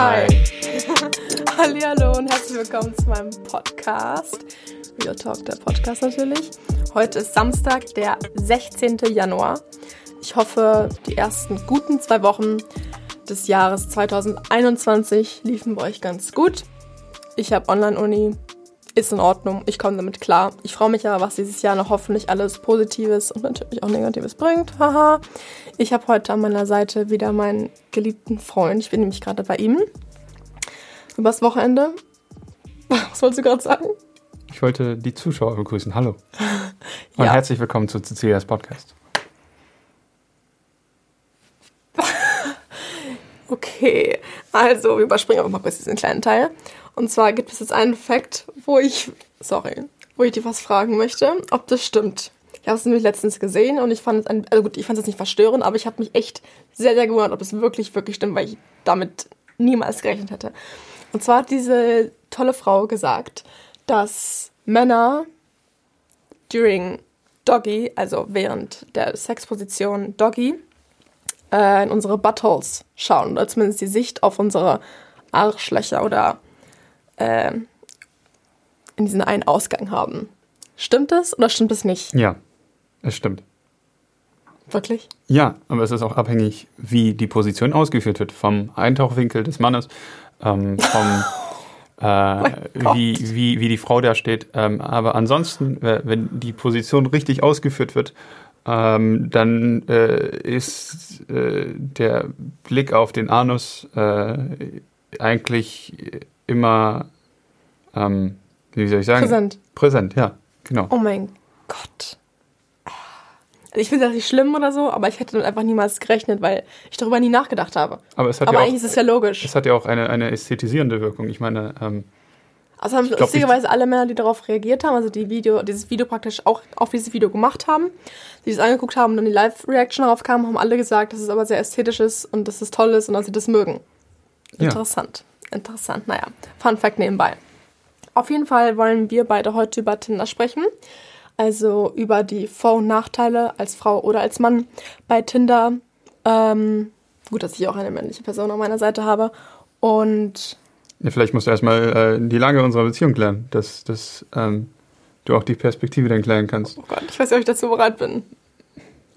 Hi. Hallo und herzlich willkommen zu meinem Podcast. Real Talk, der Podcast natürlich. Heute ist Samstag, der 16. Januar. Ich hoffe, die ersten guten zwei Wochen des Jahres 2021 liefen bei euch ganz gut. Ich habe Online-Uni, ist in Ordnung, ich komme damit klar. Ich freue mich aber, was dieses Jahr noch hoffentlich alles Positives und natürlich auch Negatives bringt. Haha. Ich habe heute an meiner Seite wieder meinen geliebten Freund. Ich bin nämlich gerade bei ihm. Übers Wochenende. Was wolltest du gerade sagen? Ich wollte die Zuschauer begrüßen. Hallo. Und Ja. herzlich willkommen zu Cecilias Podcast. Okay, also wir überspringen einfach mal kurz diesen kleinen Teil. Und zwar gibt es jetzt einen Fakt, wo ich, sorry, wo ich dir was fragen möchte, ob das stimmt. Ich habe es nämlich letztens gesehen und ich fand es, ein, also gut, ich fand es nicht verstörend, aber ich habe mich echt sehr, sehr gewundert, ob es wirklich, wirklich stimmt, weil ich damit niemals gerechnet hätte. Und zwar hat diese tolle Frau gesagt, dass Männer during Doggy, also während der Sexposition Doggy, äh, in unsere Buttholes schauen oder zumindest die Sicht auf unsere Arschlöcher oder äh, in diesen einen Ausgang haben. Stimmt das oder stimmt es nicht? Ja, es stimmt. Wirklich? Ja, aber es ist auch abhängig, wie die Position ausgeführt wird. Vom Eintauchwinkel des Mannes, ähm, vom äh, Gott. wie, wie, wie die Frau da steht. Ähm, aber ansonsten, äh, wenn die Position richtig ausgeführt wird, ähm, dann äh, ist äh, der Blick auf den Anus äh, eigentlich immer, ähm, wie soll ich sagen? Präsent. Präsent, ja, genau. Oh mein Gott. Also ich finde das nicht schlimm oder so, aber ich hätte damit einfach niemals gerechnet, weil ich darüber nie nachgedacht habe. Aber es hat Aber ja auch, eigentlich ist es ja logisch. es hat ja auch eine, eine ästhetisierende Wirkung. Ich meine, ähm, Also haben lustigerweise alle Männer, die darauf reagiert haben, also die Video, dieses Video praktisch auch auf dieses Video gemacht haben, die es angeguckt haben und dann die Live-Reaction darauf kam, haben alle gesagt, dass es aber sehr ästhetisch ist und dass es toll ist und dass sie das mögen. Ja. Interessant. Interessant. Naja, Fun Fact nebenbei. Auf jeden Fall wollen wir beide heute über Tinder sprechen. Also über die Vor- und Nachteile als Frau oder als Mann bei Tinder. Ähm, gut, dass ich auch eine männliche Person an meiner Seite habe. Und ja, vielleicht musst du erstmal äh, die Lage unserer Beziehung klären, dass, dass ähm, du auch die Perspektive dann klären kannst. Oh Gott, ich weiß nicht, ob ich dazu bereit bin.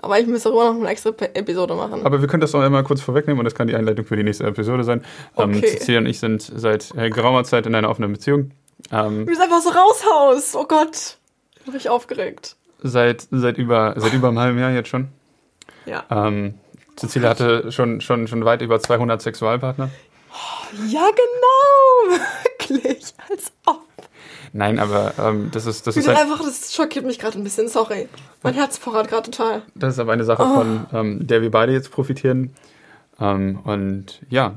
Aber ich müsste darüber noch eine extra Episode machen. Aber wir können das doch einmal kurz vorwegnehmen und das kann die Einleitung für die nächste Episode sein. Ähm, Okay. Cecilia und ich sind seit äh, geraumer Zeit in einer offenen Beziehung. Ähm, du es einfach so raushaust. Oh Gott. Ich bin richtig aufgeregt. seit, seit, über, seit über einem halben Jahr jetzt schon. Ja. Ähm, Cecilia hatte schon, schon, schon weit über 200 Sexualpartner. Ja, genau. Wirklich. Als ob. Nein, aber ähm, das ist, das ist, ein, einfach, das schockiert mich gerade ein bisschen. Sorry. Mein Herz pochert gerade total. das ist aber eine Sache, von ähm, der wir beide jetzt profitieren. Ähm, und ja,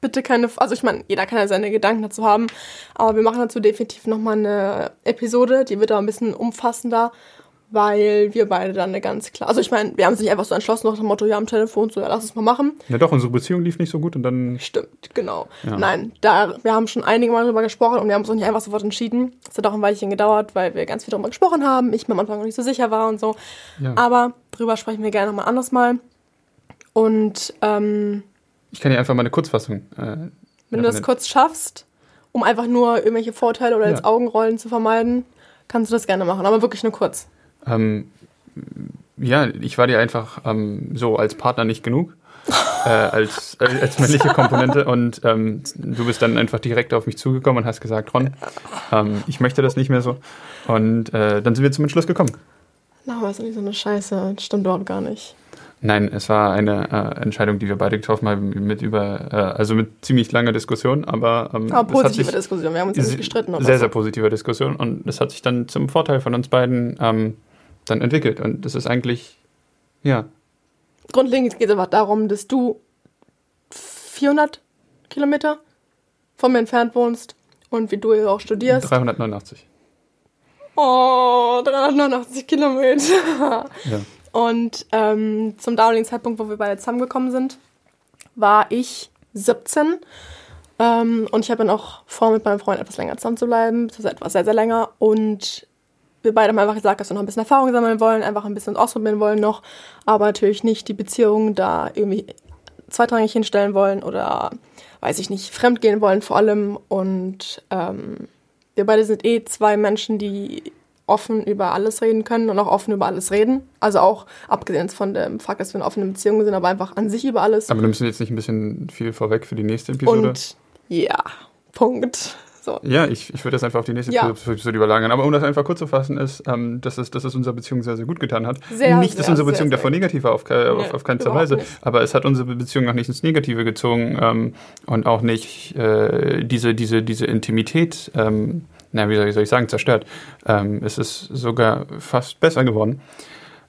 Bitte keine, also ich meine, jeder kann ja seine Gedanken dazu haben, aber wir machen dazu definitiv nochmal eine Episode, die wird aber ein bisschen umfassender, weil wir beide dann eine ganz klar, also ich meine, wir haben uns nicht einfach so entschlossen nach dem Motto, ja am Telefon, so, ja, lass es mal machen. ja doch, unsere Beziehung lief nicht so gut und dann Stimmt, genau. Ja. Nein, da, wir haben schon einige Mal drüber gesprochen und wir haben uns auch nicht einfach sofort entschieden. Es hat auch ein Weilchen gedauert, weil wir ganz viel darüber gesprochen haben, ich mir am Anfang noch nicht so sicher war und so. Ja. Aber drüber sprechen wir gerne nochmal anderes Mal. Und ähm, Ich kann dir einfach mal eine Kurzfassung. Äh, wenn du das kurz schaffst, um einfach nur irgendwelche Vorteile oder Ja. ins Augenrollen zu vermeiden, kannst du das gerne machen. Aber wirklich nur kurz. Ähm, ja, ich war dir einfach ähm, so als Partner nicht genug. äh, als, äh, als männliche Komponente und ähm, du bist dann einfach direkt auf mich zugekommen und hast gesagt, Ron, ähm, ich möchte das nicht mehr so. Und äh, dann sind wir zum Entschluss gekommen. Na, ist doch nicht so eine Scheiße. Das stimmt überhaupt gar nicht. Nein, es war eine äh, Entscheidung, die wir beide getroffen haben, mit über, äh, also mit ziemlich langer Diskussion, aber, ähm, Aber es positive sich, Diskussion. Wir haben uns ja nicht gestritten. Sehr, so. sehr positive Diskussion und es hat sich dann zum Vorteil von uns beiden ähm, dann entwickelt und das ist eigentlich, ja, Grundlegend geht es einfach darum, dass du 400 Kilometer von mir entfernt wohnst und wie du ja auch studierst. 389. Oh, 389 Kilometer. Ja. Und ähm, zum damaligen Zeitpunkt, wo wir beide zusammengekommen sind, war ich 17. Ähm, und ich habe dann auch vor, mit meinem Freund etwas länger zusammen zu bleiben, beziehungsweise etwas sehr, sehr länger. Und wir beide haben einfach gesagt, dass wir noch ein bisschen Erfahrung sammeln wollen, einfach ein bisschen ausprobieren wollen noch, aber natürlich nicht die Beziehung da irgendwie zweitrangig hinstellen wollen oder, weiß ich nicht, fremdgehen wollen vor allem. Und ähm, wir beide sind eh zwei Menschen, die offen über alles reden können und auch offen über alles reden. Also auch abgesehen von dem Fakt, dass wir in offenen Beziehungen sind, aber einfach an sich über alles. Aber nimmst du jetzt nicht ein bisschen viel vorweg für die nächste Episode? Und ja, Punkt. So. Ja, ich, ich würde das einfach auf die nächste Ja. Episode überlagern. Aber um das einfach kurz zu fassen, ist, ähm, dass, es, dass es unserer Beziehung sehr, sehr gut getan hat. Sehr, nicht, dass sehr, unsere Beziehung sehr davor negativ war, auf, ke- auf, Nee, auf keinster überhaupt Weise. nicht. Aber es hat unsere Beziehung auch nicht ins Negative gezogen ähm, und auch nicht äh, diese, diese, diese Intimität, ähm, na, wie soll ich, soll ich sagen, zerstört. Ähm, es ist sogar fast besser geworden.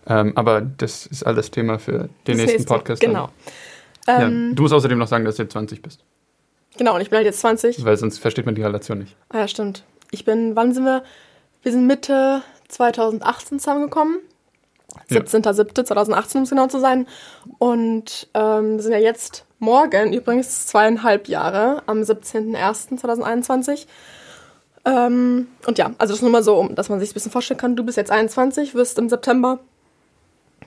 Ähm, aber das ist alles Thema für den Das nächsten nächste, Podcast. Genau. Ja, Ähm, du musst außerdem noch sagen, dass du jetzt 20 bist. Genau, und ich bin halt jetzt 20. Weil sonst versteht man die Relation nicht. Ah ja, stimmt. Ich bin, wann sind wir? Wir sind Mitte 2018 zusammengekommen. Ja. 17.07.2018, um es genau zu sein. Und ähm, sind ja jetzt morgen, übrigens zweieinhalb Jahre, am 17.01.2021. Ähm, und ja, also das ist nur mal so, um, dass man sich ein bisschen vorstellen kann. Du bist jetzt 21, wirst im September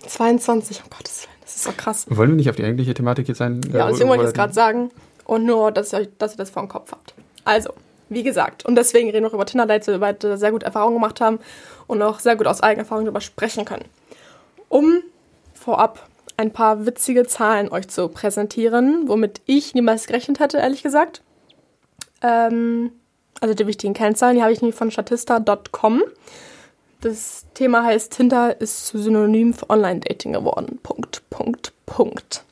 22. Oh Gottes Willen, das ist so krass. Wollen wir nicht auf die eigentliche Thematik jetzt ein? Ja, deswegen wollte ich es gerade sagen. Und nur, dass ihr, dass ihr das vor dem Kopf habt. Also, wie gesagt, und deswegen reden wir auch über Tinder, Dates, weil wir beide sehr gut Erfahrungen gemacht haben und auch sehr gut aus eigener Erfahrung darüber sprechen können. Um vorab ein paar witzige Zahlen euch zu präsentieren, womit ich niemals gerechnet hätte, ehrlich gesagt. Ähm, also die wichtigen Kennzahlen, die habe ich nämlich von statista.com. Das Thema heißt, Tinder ist zu Synonym für Online-Dating geworden. Punkt, Punkt, Punkt.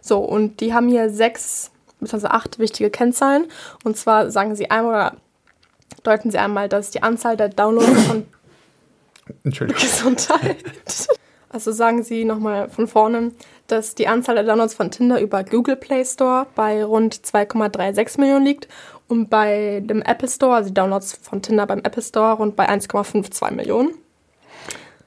So, und die haben hier sechs bzw. acht wichtige Kennzahlen. Und zwar sagen sie einmal oder deuten sie einmal, dass die Anzahl der Downloads von Entschuldigung. Gesundheit. Also sagen Sie nochmal von vorne, dass die Anzahl der Downloads von Tinder über Google Play Store bei rund 2,36 Millionen liegt und bei dem Apple Store, also die Downloads von Tinder beim Apple Store, rund bei 1,52 Millionen.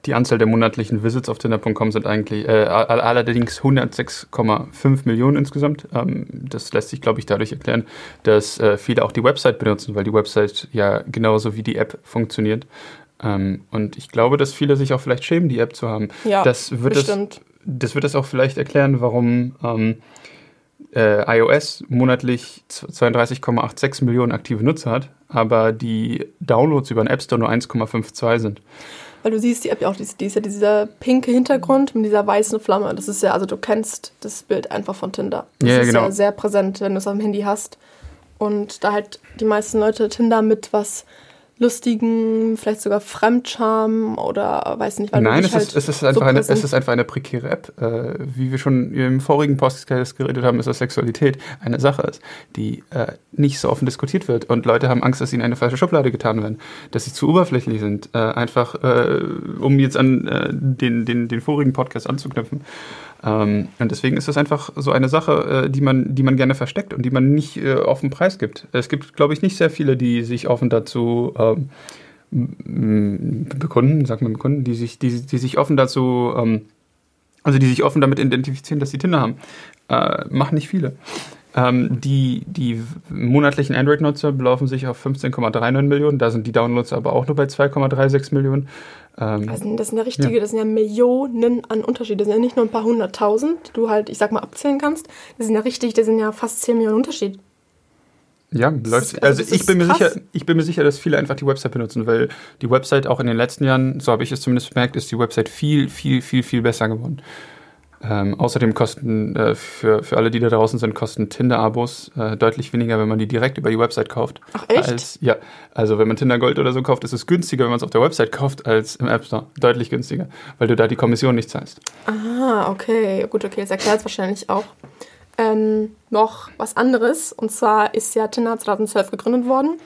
Die Anzahl der monatlichen Visits auf Tinder.com sind eigentlich äh, all- allerdings 106,5 Millionen insgesamt. Ähm, das lässt sich, glaube ich, dadurch erklären, dass äh, viele auch die Website benutzen, weil die Website ja genauso wie die App funktioniert. Ähm, und ich glaube, dass viele sich auch vielleicht schämen, die App zu haben. Ja, das wird es, bestimmt. das wird es auch vielleicht erklären, warum ähm, äh, iOS monatlich z- 32,86 Millionen aktive Nutzer hat, aber die Downloads über den App Store nur 1,52 sind. Weil du siehst die App ja auch, die ist, die ist ja dieser pinke Hintergrund mit dieser weißen Flamme. Das ist ja, also du kennst das Bild einfach von Tinder. Das Ja, ja, ist genau. ja sehr präsent, wenn du es am Handy hast. Und da halt die meisten Leute Tinder mit was lustigen, vielleicht sogar Fremdscham oder weiß nicht, weil Nein, es dich ist, halt es, ist einfach so eine, es ist einfach eine prekäre App. Äh, wie wir schon im vorigen Podcast geredet haben, ist, dass Sexualität eine Sache ist, die äh, nicht so offen diskutiert wird. Und Leute haben Angst, dass sie in eine falsche Schublade getan werden, dass sie zu oberflächlich sind. Äh, einfach, äh, um jetzt an äh, den, den, den vorigen Podcast anzuknüpfen. Ähm, und deswegen ist das einfach so eine Sache, äh, die, man, die man gerne versteckt und die man nicht äh, offen preisgibt. Es gibt, glaube ich, nicht sehr viele, die sich offen dazu ähm, bekunden, sagt man bekunden, die sich, die, die sich offen dazu, ähm, also die sich offen damit identifizieren, dass sie Tinder haben. Äh, machen nicht viele. Ähm, die, die monatlichen Android-Nutzer belaufen sich auf 15,39 Millionen, da sind die Downloads aber auch nur bei 2,36 Millionen. Ähm, Also das sind ja richtige, das sind ja Millionen an Unterschied. Das sind ja nicht nur ein paar hunderttausend, die du halt, ich sag mal, abzählen kannst. Das sind ja richtig, das sind ja fast 10 Millionen Unterschied. Ja, ist- läuft. also Also, ich bin mir krass. sicher, ich bin mir sicher, dass viele einfach die Website benutzen, weil die Website auch in den letzten Jahren, so habe ich es zumindest bemerkt, ist die Website viel, viel, viel, viel besser geworden. Ähm, außerdem kosten äh, für, für alle, die da draußen sind, kosten Tinder-Abos äh, deutlich weniger, wenn man die direkt über die Website kauft. Ach, echt? Als, ja, also wenn man Tinder Gold oder so kauft, ist es günstiger, wenn man es auf der Website kauft, als im App Store. Deutlich günstiger, weil du da die Kommission nicht zahlst. Ah, okay. Gut, okay, das erklärt es wahrscheinlich auch. Ähm, noch was anderes. Und zwar ist ja Tinder 2012 gegründet worden.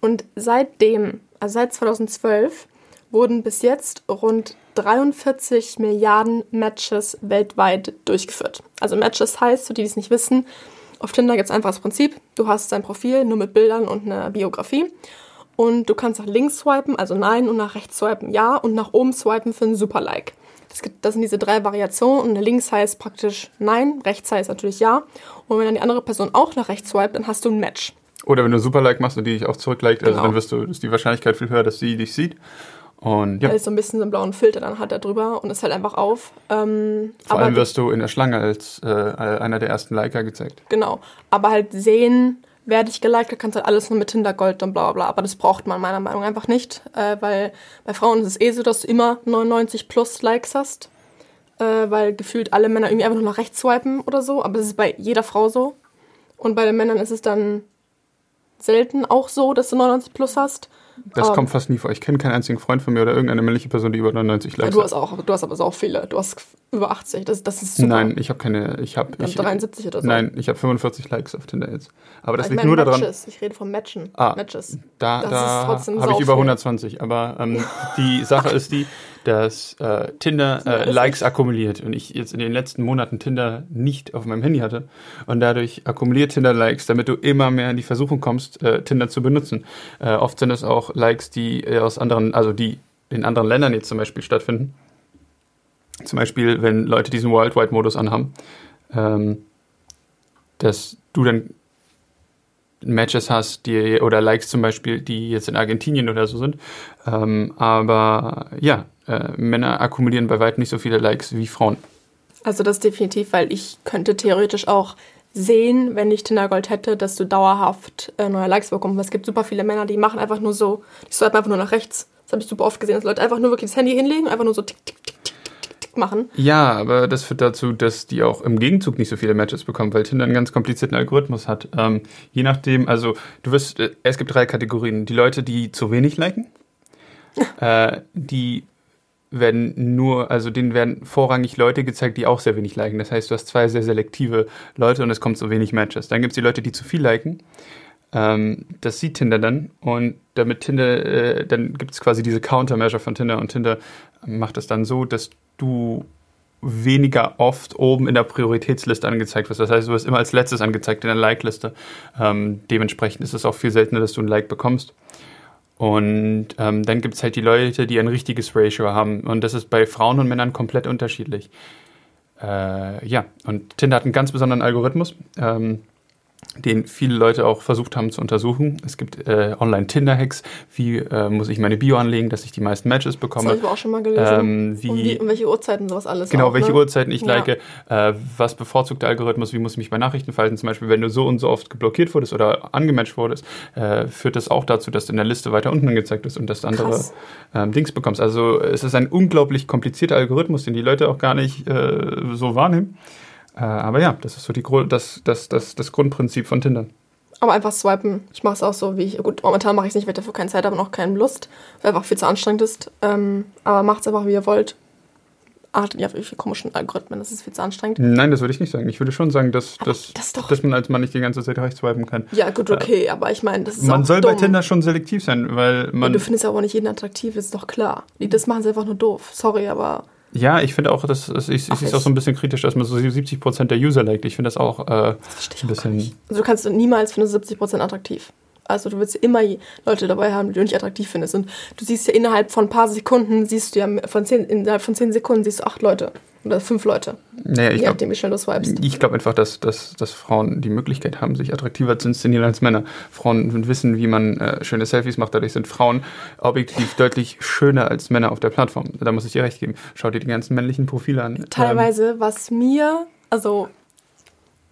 Und seitdem, also seit 2012, wurden bis jetzt rund 43 Milliarden Matches weltweit durchgeführt. Also Matches heißt, für die, die es nicht wissen, auf Tinder gibt es einfach das Prinzip, du hast dein Profil nur mit Bildern und einer Biografie. Und du kannst nach links swipen, also nein, und nach rechts swipen ja, und nach oben swipen für ein Super-Like. Das, gibt, das sind diese drei Variationen und links heißt praktisch nein, rechts heißt natürlich ja. Und wenn dann die andere Person auch nach rechts swipet, dann hast du ein Match. Oder wenn du Super-Like machst und die dich auch zurückliked, also Genau. dann wirst du, ist die Wahrscheinlichkeit viel höher, dass sie dich sieht. Und ja, Weil es so ein bisschen so einen blauen Filter dann hat da drüber und ist halt einfach auf. Ähm, vor allem wirst du in der Schlange als äh, einer der ersten Liker gezeigt. Genau. Aber halt sehen, wer dich geliked hat, kannst halt alles nur mit Tinder Gold und bla bla bla. Aber das braucht man meiner Meinung nach einfach nicht. Äh, weil bei Frauen ist es eh so, dass du immer 99 plus Likes hast. Äh, weil gefühlt alle Männer irgendwie einfach nur nach rechts swipen oder so. Aber das ist bei jeder Frau so. Und bei den Männern ist es dann selten auch so, dass du 99 plus hast. Das Aber- kommt fast nie vor. Ich kenne keinen einzigen Freund von mir oder irgendeine männliche Person, die über 99 Ja, Likes du hat. hast auch, du hast aber so auch viele. Du hast über 80. Das, das ist super. Nein, ich habe keine. Ich habe Wir haben ich, 73 oder so. Nein, ich habe 45 Likes auf Tinder jetzt. Aber das ich liegt meine nur daran. Matches. Ich rede von Matchen. Ah. Matches. Da, Das da habe ich über viel. 120. Aber ähm, die Sache ist die, dass äh, Tinder äh, Likes akkumuliert und ich jetzt in den letzten Monaten Tinder nicht auf meinem Handy hatte und dadurch akkumuliert Tinder Likes, damit du immer mehr in die Versuchung kommst, äh, Tinder zu benutzen. Äh, oft sind es auch Likes, die äh, aus anderen, also die in anderen Ländern jetzt zum Beispiel stattfinden. Zum Beispiel, wenn Leute diesen Worldwide-Modus anhaben, ähm, dass du dann Matches hast, die oder Likes zum Beispiel, die jetzt in Argentinien oder so sind. Ähm, aber ja, äh, Männer akkumulieren bei weitem nicht so viele Likes wie Frauen. Also das definitiv, weil ich könnte theoretisch auch sehen, wenn ich Tinder Gold hätte, dass du dauerhaft äh, neue Likes bekommst. Es gibt super viele Männer, die machen einfach nur so, die swipen einfach nur nach rechts. Das habe ich super oft gesehen, dass Leute einfach nur wirklich das Handy hinlegen, einfach nur so tick, tick, tick, tick, tick, tick, tick machen. Ja, aber das führt dazu, dass die auch im Gegenzug nicht so viele Matches bekommen, weil Tinder einen ganz komplizierten Algorithmus hat. Ähm, je nachdem, also du wirst, äh, es gibt drei Kategorien. Die Leute, die zu wenig liken, äh, die werden nur, also denen werden vorrangig Leute gezeigt, die auch sehr wenig liken. Das heißt, du hast zwei sehr selektive Leute und es kommt zu wenig Matches. Dann gibt es die Leute, die zu viel liken. Ähm, das sieht Tinder dann und damit Tinder, äh, dann gibt es quasi diese Countermeasure von Tinder und Tinder macht es dann so, dass du weniger oft oben in der Prioritätsliste angezeigt wirst. Das heißt, du wirst immer als letztes angezeigt in der Like-Liste. Ähm, dementsprechend ist es auch viel seltener, dass du ein Like bekommst. Und ähm, dann gibt es halt die Leute, die ein richtiges Ratio haben. Und das ist bei Frauen und Männern komplett unterschiedlich. Äh, ja, und Tinder hat einen ganz besonderen Algorithmus, ähm, den viele Leute auch versucht haben zu untersuchen. Es gibt äh, Online-Tinder-Hacks. Wie äh, muss ich meine Bio anlegen, dass ich die meisten Matches Das bekomme? habe ich auch schon mal gelesen. Ähm, um, wie, um welche Uhrzeiten sowas alles Genau, auch, welche ne? Uhrzeiten ich Ja. like, äh, was bevorzugt der Algorithmus, wie muss ich mich bei Nachrichten verhalten. Zum Beispiel, wenn du so und so oft geblockiert wurdest oder angematcht wurdest, äh, führt das auch dazu, dass du in der Liste weiter unten angezeigt ist und dass du andere ähm, Dings bekommst. Also es ist ein unglaublich komplizierter Algorithmus, den die Leute auch gar nicht äh, so wahrnehmen. Äh, aber ja, das ist so die, das, das, das, das Grundprinzip von Tinder. Aber einfach swipen. Ich mache es auch so, wie ich. Gut, momentan mache ich es nicht, weil ich dafür keine Zeit habe und auch keine Lust, weil einfach viel zu anstrengend ist. Ähm, aber macht es einfach, wie ihr wollt. Achtet nicht auf irgendwelche komischen Algorithmen, das ist viel zu anstrengend. Nein, das würde ich nicht sagen. Ich würde schon sagen, dass, Aber dass, das dass man als Mann nicht die ganze Zeit rechts swipen kann. Ja, gut, okay, aber ich meine, das ist Man soll dumm. bei Tinder schon selektiv sein, weil Ja, man. du findest aber nicht jeden attraktiv, ist doch klar. Die- Das machen sie einfach nur doof. Sorry, aber Ja, ich finde auch, dass, dass ich, ich Ach, sehe es auch ich- so ein bisschen kritisch, dass man so 70% der User liked. Ich finde das auch äh, ich ein bisschen. Also du kannst niemals findest 70% attraktiv. Also du willst immer Leute dabei haben, die du nicht attraktiv findest. Und du siehst ja innerhalb von ein paar Sekunden, siehst du ja von zehn, innerhalb von 10 Sekunden siehst du acht Leute. Oder fünf Leute. Naja, ich glaube wie schnell du swipest. ich glaub einfach, dass, dass, dass Frauen die Möglichkeit haben, sich attraktiver zu inszenieren als Männer. Frauen wissen, wie man äh, schöne Selfies macht. Dadurch sind Frauen objektiv deutlich schöner als Männer auf der Plattform. Da muss ich dir recht geben. Schau dir die ganzen männlichen Profile an. Ähm, Teilweise, was mir, also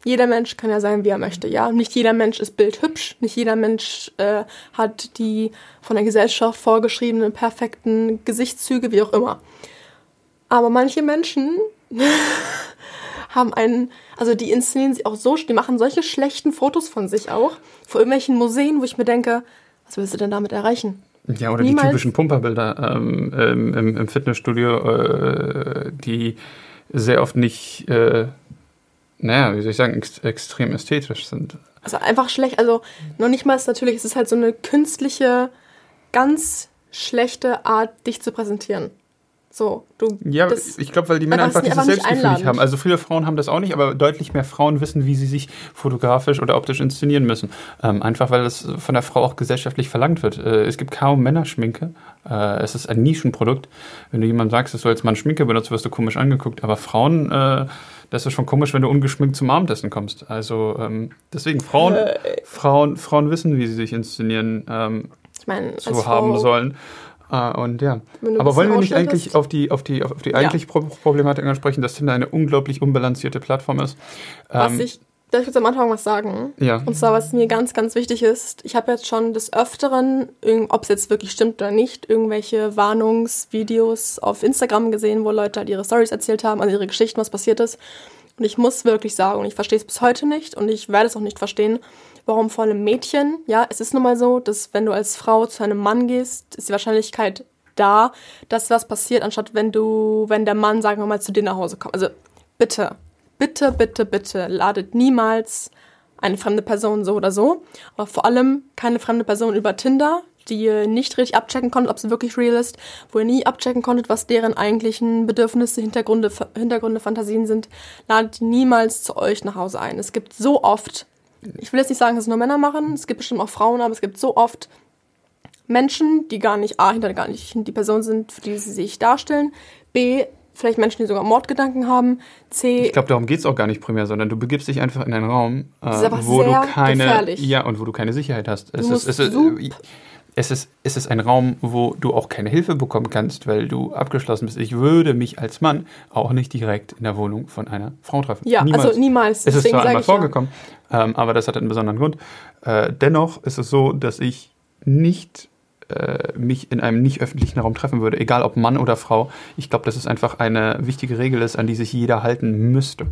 jeder Mensch kann ja sein, wie er möchte, ja. Nicht jeder Mensch ist bildhübsch, nicht jeder Mensch äh, hat die von der Gesellschaft vorgeschriebenen perfekten Gesichtszüge, wie auch immer. Aber manche Menschen haben einen, also die inszenieren sich auch so, die machen solche schlechten Fotos von sich auch, vor irgendwelchen Museen, wo ich mir denke, was willst du denn damit erreichen? Ja, oder Niemals- die typischen Pumperbilder ähm, ähm, im, im Fitnessstudio, äh, die sehr oft nicht, äh, naja, wie soll ich sagen, ex extrem ästhetisch sind. Also einfach schlecht, also noch nicht mal ist natürlich, es ist halt so eine künstliche, ganz schlechte Art, dich zu präsentieren. So, du. Ja, ich glaube, weil die Männer einfach dieses einfach Selbstgefühl nicht haben. Also viele Frauen haben das auch nicht, aber deutlich mehr Frauen wissen, wie sie sich fotografisch oder optisch inszenieren müssen. Ähm, einfach weil das von der Frau auch gesellschaftlich verlangt wird. Äh, es gibt kaum Männerschminke. Äh, es ist ein Nischenprodukt. Wenn du jemandem sagst, dass du als Mann Schminke benutzt, wirst du komisch angeguckt. Aber Frauen, äh, das ist schon komisch, wenn du ungeschminkt zum Abendessen kommst. Also ähm, deswegen, Frauen, Äh. Frauen, Frauen wissen, wie sie sich inszenieren. Ähm, ich meine, als so Frau, haben sollen. Äh, und ja. Aber wollen wir nicht eigentlich auf die, auf die, auf die Ja. eigentliche Pro Problematik ansprechen, dass Tinder eine unglaublich unbalancierte Plattform ist? Was Ähm, ich, darf ich jetzt am Anfang was sagen? Ja. Und zwar, was mir ganz, ganz wichtig ist, ich habe jetzt schon des Öfteren, ob es jetzt wirklich stimmt oder nicht, irgendwelche Warnungsvideos auf Instagram gesehen, wo Leute halt ihre Stories erzählt haben, also ihre Geschichten, was passiert ist. Und ich muss wirklich sagen, und ich verstehe es bis heute nicht und ich werde es auch nicht verstehen, warum vor allem Mädchen, ja, es ist nun mal so, dass wenn du als Frau zu einem Mann gehst, ist die Wahrscheinlichkeit da, dass was passiert, anstatt wenn du, wenn der Mann, sagen wir mal, zu dir nach Hause kommt. Also bitte, bitte, bitte, bitte, ladet niemals eine fremde Person so oder so, aber vor allem keine fremde Person über Tinder, die ihr nicht richtig abchecken konntet, ob sie wirklich real ist, wo ihr nie abchecken konntet, was deren eigentlichen Bedürfnisse, Hintergründe, Hintergründe, Fantasien sind, ladet die niemals zu euch nach Hause ein. Es gibt so oft, ich will jetzt nicht sagen, dass es nur Männer machen, es gibt bestimmt auch Frauen, aber es gibt so oft Menschen, die gar nicht, A, hinter gar nicht die Person sind, für die sie sich darstellen, B, vielleicht Menschen, die sogar Mordgedanken haben, C, Ich glaube, darum geht es auch gar nicht primär, sondern du begibst dich einfach in einen Raum, äh, wo du keine gefährlich. ja und wo du keine Sicherheit hast. Es ist, es, ist, sup- es, ist, es ist ein Raum, wo du auch keine Hilfe bekommen kannst, weil du abgeschlossen bist. Ich würde mich als Mann auch nicht direkt in der Wohnung von einer Frau treffen. ja, also niemals. Es ist Deswegen zwar einmal ich ja. vorgekommen, ähm, aber das hat einen besonderen Grund. Äh, dennoch ist es so, dass ich nicht äh, mich in einem nicht öffentlichen Raum treffen würde, egal ob Mann oder Frau. Ich glaube, dass es einfach eine wichtige Regel ist, an die sich jeder halten müsste.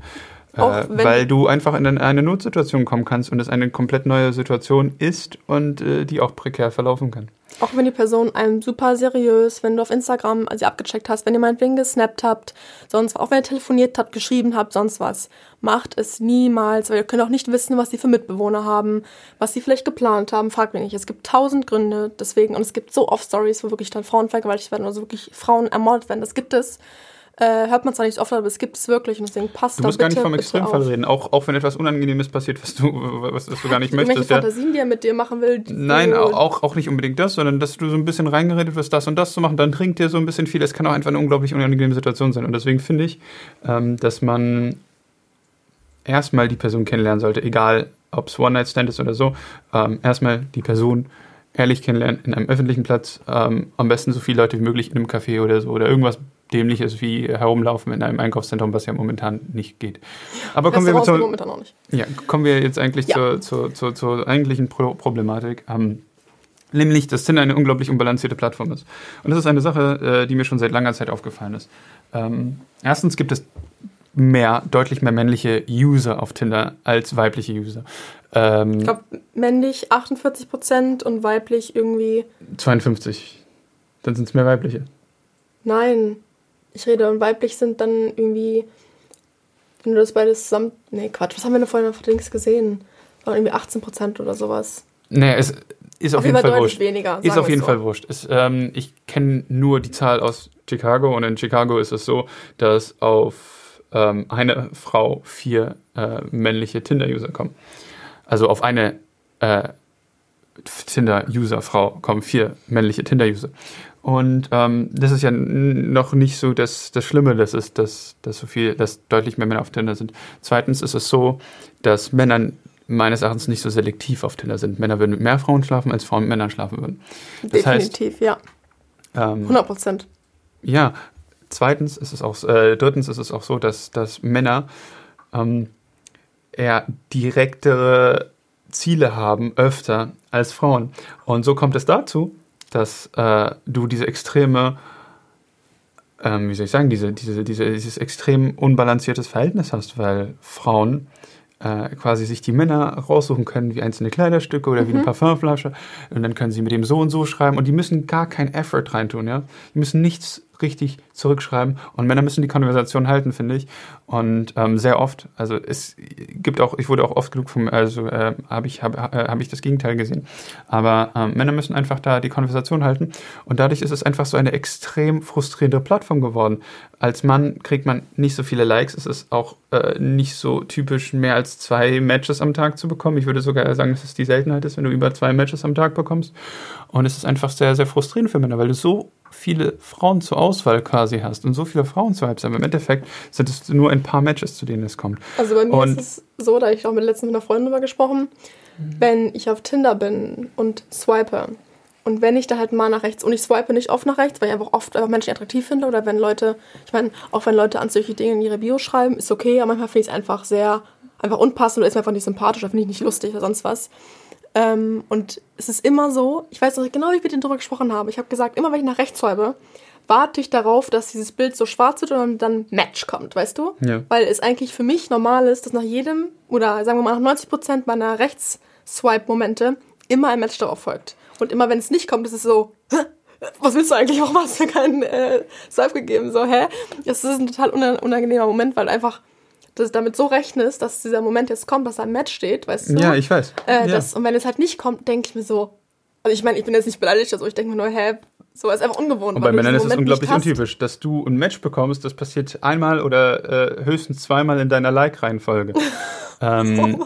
Äh, weil du einfach in eine Notsituation kommen kannst und es eine komplett neue Situation ist und äh, die auch prekär verlaufen kann. Auch wenn die Person einem super seriös, wenn du auf Instagram sie abgecheckt hast, wenn ihr meinetwegen gesnappt habt, sonst auch wenn ihr telefoniert habt, geschrieben habt, sonst was, macht es niemals, weil ihr könnt auch nicht wissen, was sie für Mitbewohner haben, was sie vielleicht geplant haben, fragt mich nicht. Es gibt tausend Gründe, deswegen, und es gibt so oft Stories, wo wirklich dann Frauen vergewaltigt werden, also wirklich Frauen ermordet werden, das gibt es. Äh, hört man zwar nicht so oft, aber es gibt es wirklich und deswegen passt Du da musst gar nicht vom Extremfall reden, auch, auch wenn etwas Unangenehmes passiert, was du, was, was du gar nicht möchtest. Ja. Fantasien, die er mit dir machen will. Nein, auch, auch nicht unbedingt das, sondern dass du so ein bisschen reingeredet wirst, das und das zu machen, dann trinkt dir so ein bisschen viel. Es kann auch einfach eine unglaublich unangenehme Situation sein. Und deswegen finde ich, ähm, dass man erstmal die Person kennenlernen sollte, egal ob es One-Night-Stand ist oder so. Ähm, erstmal die Person ehrlich kennenlernen in einem öffentlichen Platz. Ähm, am besten so viele Leute wie möglich in einem Café oder so oder irgendwas dämliches wie herumlaufen in einem Einkaufszentrum, was ja momentan nicht geht. Aber kommen wir, zur, ja, kommen wir jetzt eigentlich Ja. zur, zur, zur, zur eigentlichen Pro Problematik. Ähm, nämlich, dass Tinder eine unglaublich unbalancierte Plattform ist. Und das ist eine Sache, äh, die mir schon seit langer Zeit aufgefallen ist. Ähm, erstens gibt es mehr, deutlich mehr männliche User auf Tinder als weibliche User. Ähm, Ich glaube, männlich 48 Prozent und weiblich irgendwie. 52. Dann sind es mehr weibliche. Nein. Ich rede und weiblich sind dann irgendwie. Wenn du das beides zusammen. Nee, Quatsch. Was haben wir denn vorhin auf Links gesehen? War irgendwie 18 Prozent oder sowas. Nee, es ist auf, Auf jeden Fall wurscht. weniger. Ist auf jeden so. Fall wurscht. Es, ähm, ich kenne nur die Zahl aus Chicago und in Chicago ist es so, dass auf ähm, eine Frau vier äh, männliche Tinder-User kommen. Also auf eine äh, Tinder-User-Frau kommen vier männliche Tinder-User. Und ähm, das ist ja noch nicht so das, das Schlimme, das ist, dass, dass so viel, dass deutlich mehr Männer auf Tinder sind. Zweitens ist es so, dass Männer meines Erachtens nicht so selektiv auf Tinder sind. Männer würden mit mehr Frauen schlafen, als Frauen mit Männern schlafen würden. Das heißt, Definitiv, ja. ähm, 100 Prozent. ja, zweitens ist es auch, äh, drittens ist es auch so, dass, dass Männer ähm, eher direktere Ziele haben, öfter als Frauen. Und so kommt es dazu, dass äh, du diese extreme, ähm, wie soll ich sagen, diese, diese, diese, dieses extrem unbalanciertes Verhältnis hast, weil Frauen äh, quasi sich die Männer raussuchen können wie einzelne Kleiderstücke oder wie eine Parfümflasche und dann können sie mit dem so und so schreiben und die müssen gar keinen Effort reintun, ja. Die müssen nichts richtig zurückschreiben und Männer müssen die Konversation halten, finde ich. Und ähm, sehr oft, also es gibt auch, ich wurde auch oft genug vom, also äh, habe ich, habe äh, hab ich das Gegenteil gesehen. Aber ähm, Männer müssen einfach da die Konversation halten und dadurch ist es einfach so eine extrem frustrierende Plattform geworden. Als Mann kriegt man nicht so viele Likes, es ist auch äh, nicht so typisch, mehr als zwei Matches am Tag zu bekommen. Ich würde sogar sagen, dass es die Seltenheit ist, wenn du über zwei Matches am Tag bekommst. Und es ist einfach sehr, sehr frustrierend für Männer, weil du so viele Frauen zur Auswahl quasi hast und so viele Frauen zu haben. Im Endeffekt sind es nur ein paar Matches, zu denen es kommt. Also bei mir Und- ist es so, da ich auch mit letztens mit einer Freundin drüber gesprochen, Mhm. wenn ich auf Tinder bin und swipe, Und wenn ich da halt mal nach rechts und ich swipe nicht oft nach rechts, weil ich einfach oft einfach Menschen attraktiv finde oder wenn Leute, ich meine, auch wenn Leute an solche Dinge in ihre Bio schreiben, ist okay, aber manchmal finde ich es einfach sehr, einfach unpassend oder ist mir einfach nicht sympathisch oder finde ich nicht lustig oder sonst was. Ähm, und es ist immer so, ich weiß noch genau, wie ich mit denen drüber gesprochen habe. Ich habe gesagt, immer wenn ich nach rechts swipe, warte ich darauf, dass dieses Bild so schwarz wird und dann Match kommt, weißt du? Ja. Weil es eigentlich für mich normal ist, dass nach jedem, oder sagen wir mal nach 90% meiner Rechts-Swipe-Momente immer ein Match darauf folgt. Und immer wenn es nicht kommt, ist es so, "Hä? was willst du eigentlich? Warum hast du keinen äh, Swipe gegeben? So, hä? Das ist ein total una- unangenehmer Moment, weil einfach das damit so rechnest, dass dieser Moment jetzt kommt, dass da ein Match steht, weißt du? Ja, ich weiß. Äh, ja. das, und wenn es halt nicht kommt, denke ich mir so, also ich meine, ich bin jetzt nicht beleidigt, also ich denke mir nur, hä, so ist einfach ungewohnt. Und bei du Männern ist es unglaublich untypisch, dass du ein Match bekommst, das passiert einmal oder äh, höchstens zweimal in deiner Like-Reihenfolge. ähm,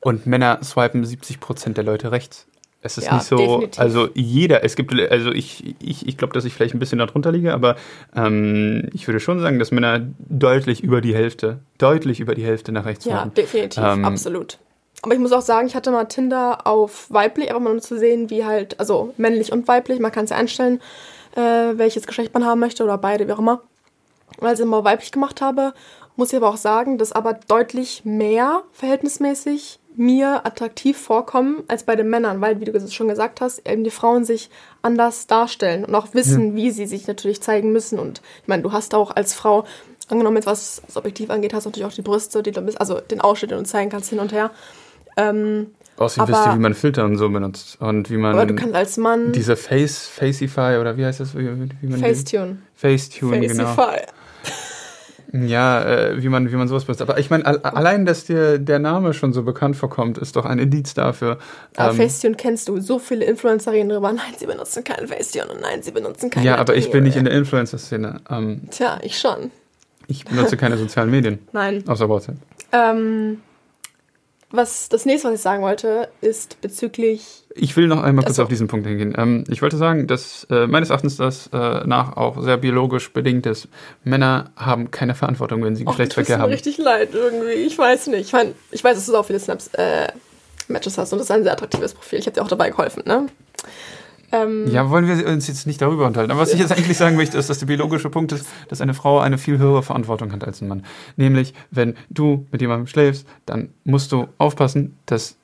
und Männer swipen 70% der Leute rechts. Es ist Ja, nicht so, definitiv. also jeder, es gibt, also ich, ich, ich glaube, dass ich vielleicht ein bisschen darunter liege, aber ähm, ich würde schon sagen, dass Männer deutlich über die Hälfte, deutlich über die Hälfte nach rechts Ja, swipen. definitiv, Ähm, absolut. Aber ich muss auch sagen, ich hatte mal Tinder auf weiblich, einfach mal um zu sehen, wie halt, also männlich und weiblich, man kann es ja einstellen, äh, welches Geschlecht man haben möchte oder beide, wie auch immer. Als ich mal weiblich gemacht habe, muss ich aber auch sagen, dass aber deutlich mehr verhältnismäßig mir attraktiv vorkommen als bei den Männern, weil, wie du es schon gesagt hast, eben die Frauen sich anders darstellen und auch wissen, wie sie sich natürlich zeigen müssen. Und ich meine, du hast auch als Frau, angenommen jetzt was das Objektiv angeht, hast du natürlich auch die Brüste, die du bist, also den Ausschnitt, den du zeigen kannst hin und her. Ähm, Außerdem aber- wisst ihr, wie man Filter und so benutzt und wie man aber du kannst als Mann diese Face, Faceify oder wie heißt das? Wie, wie man die- Facetune. Facetune, genau. Ja, äh, wie man, wie man sowas benutzt. Aber ich meine, al allein, dass dir der Name schon so bekannt vorkommt, ist doch ein Indiz dafür. Aber Ähm, Facetune kennst du. So viele Influencer reden drüber. Nein, sie benutzen keinen Facetune und nein, sie benutzen keinen ja, aber ich bin nicht in der Influencer-Szene. Ähm, Tja, ich schon. ich benutze keine sozialen Medien, Nein. außer WhatsApp. Ähm, was das nächste, was ich sagen wollte, ist bezüglich. Ich will noch einmal kurz Also- auf diesen Punkt hingehen. Ähm, ich wollte sagen, dass äh, meines Erachtens das äh, nach auch sehr biologisch bedingt ist. Männer haben keine Verantwortung, wenn sie Oh, das tut Geschlechtsverkehr mir haben. richtig leid irgendwie. Ich weiß nicht. Ich, mein, ich weiß, dass du auch viele Snaps, äh, Matches hast und das ist ein sehr attraktives Profil. Ich habe dir auch dabei geholfen, ne? Ähm, Ja, wollen wir uns jetzt nicht darüber unterhalten. Aber was ich jetzt eigentlich sagen möchte, ist, dass der biologische Punkt ist, dass eine Frau eine viel höhere Verantwortung hat als ein Mann. Nämlich, wenn du mit jemandem schläfst, dann musst du aufpassen, dass,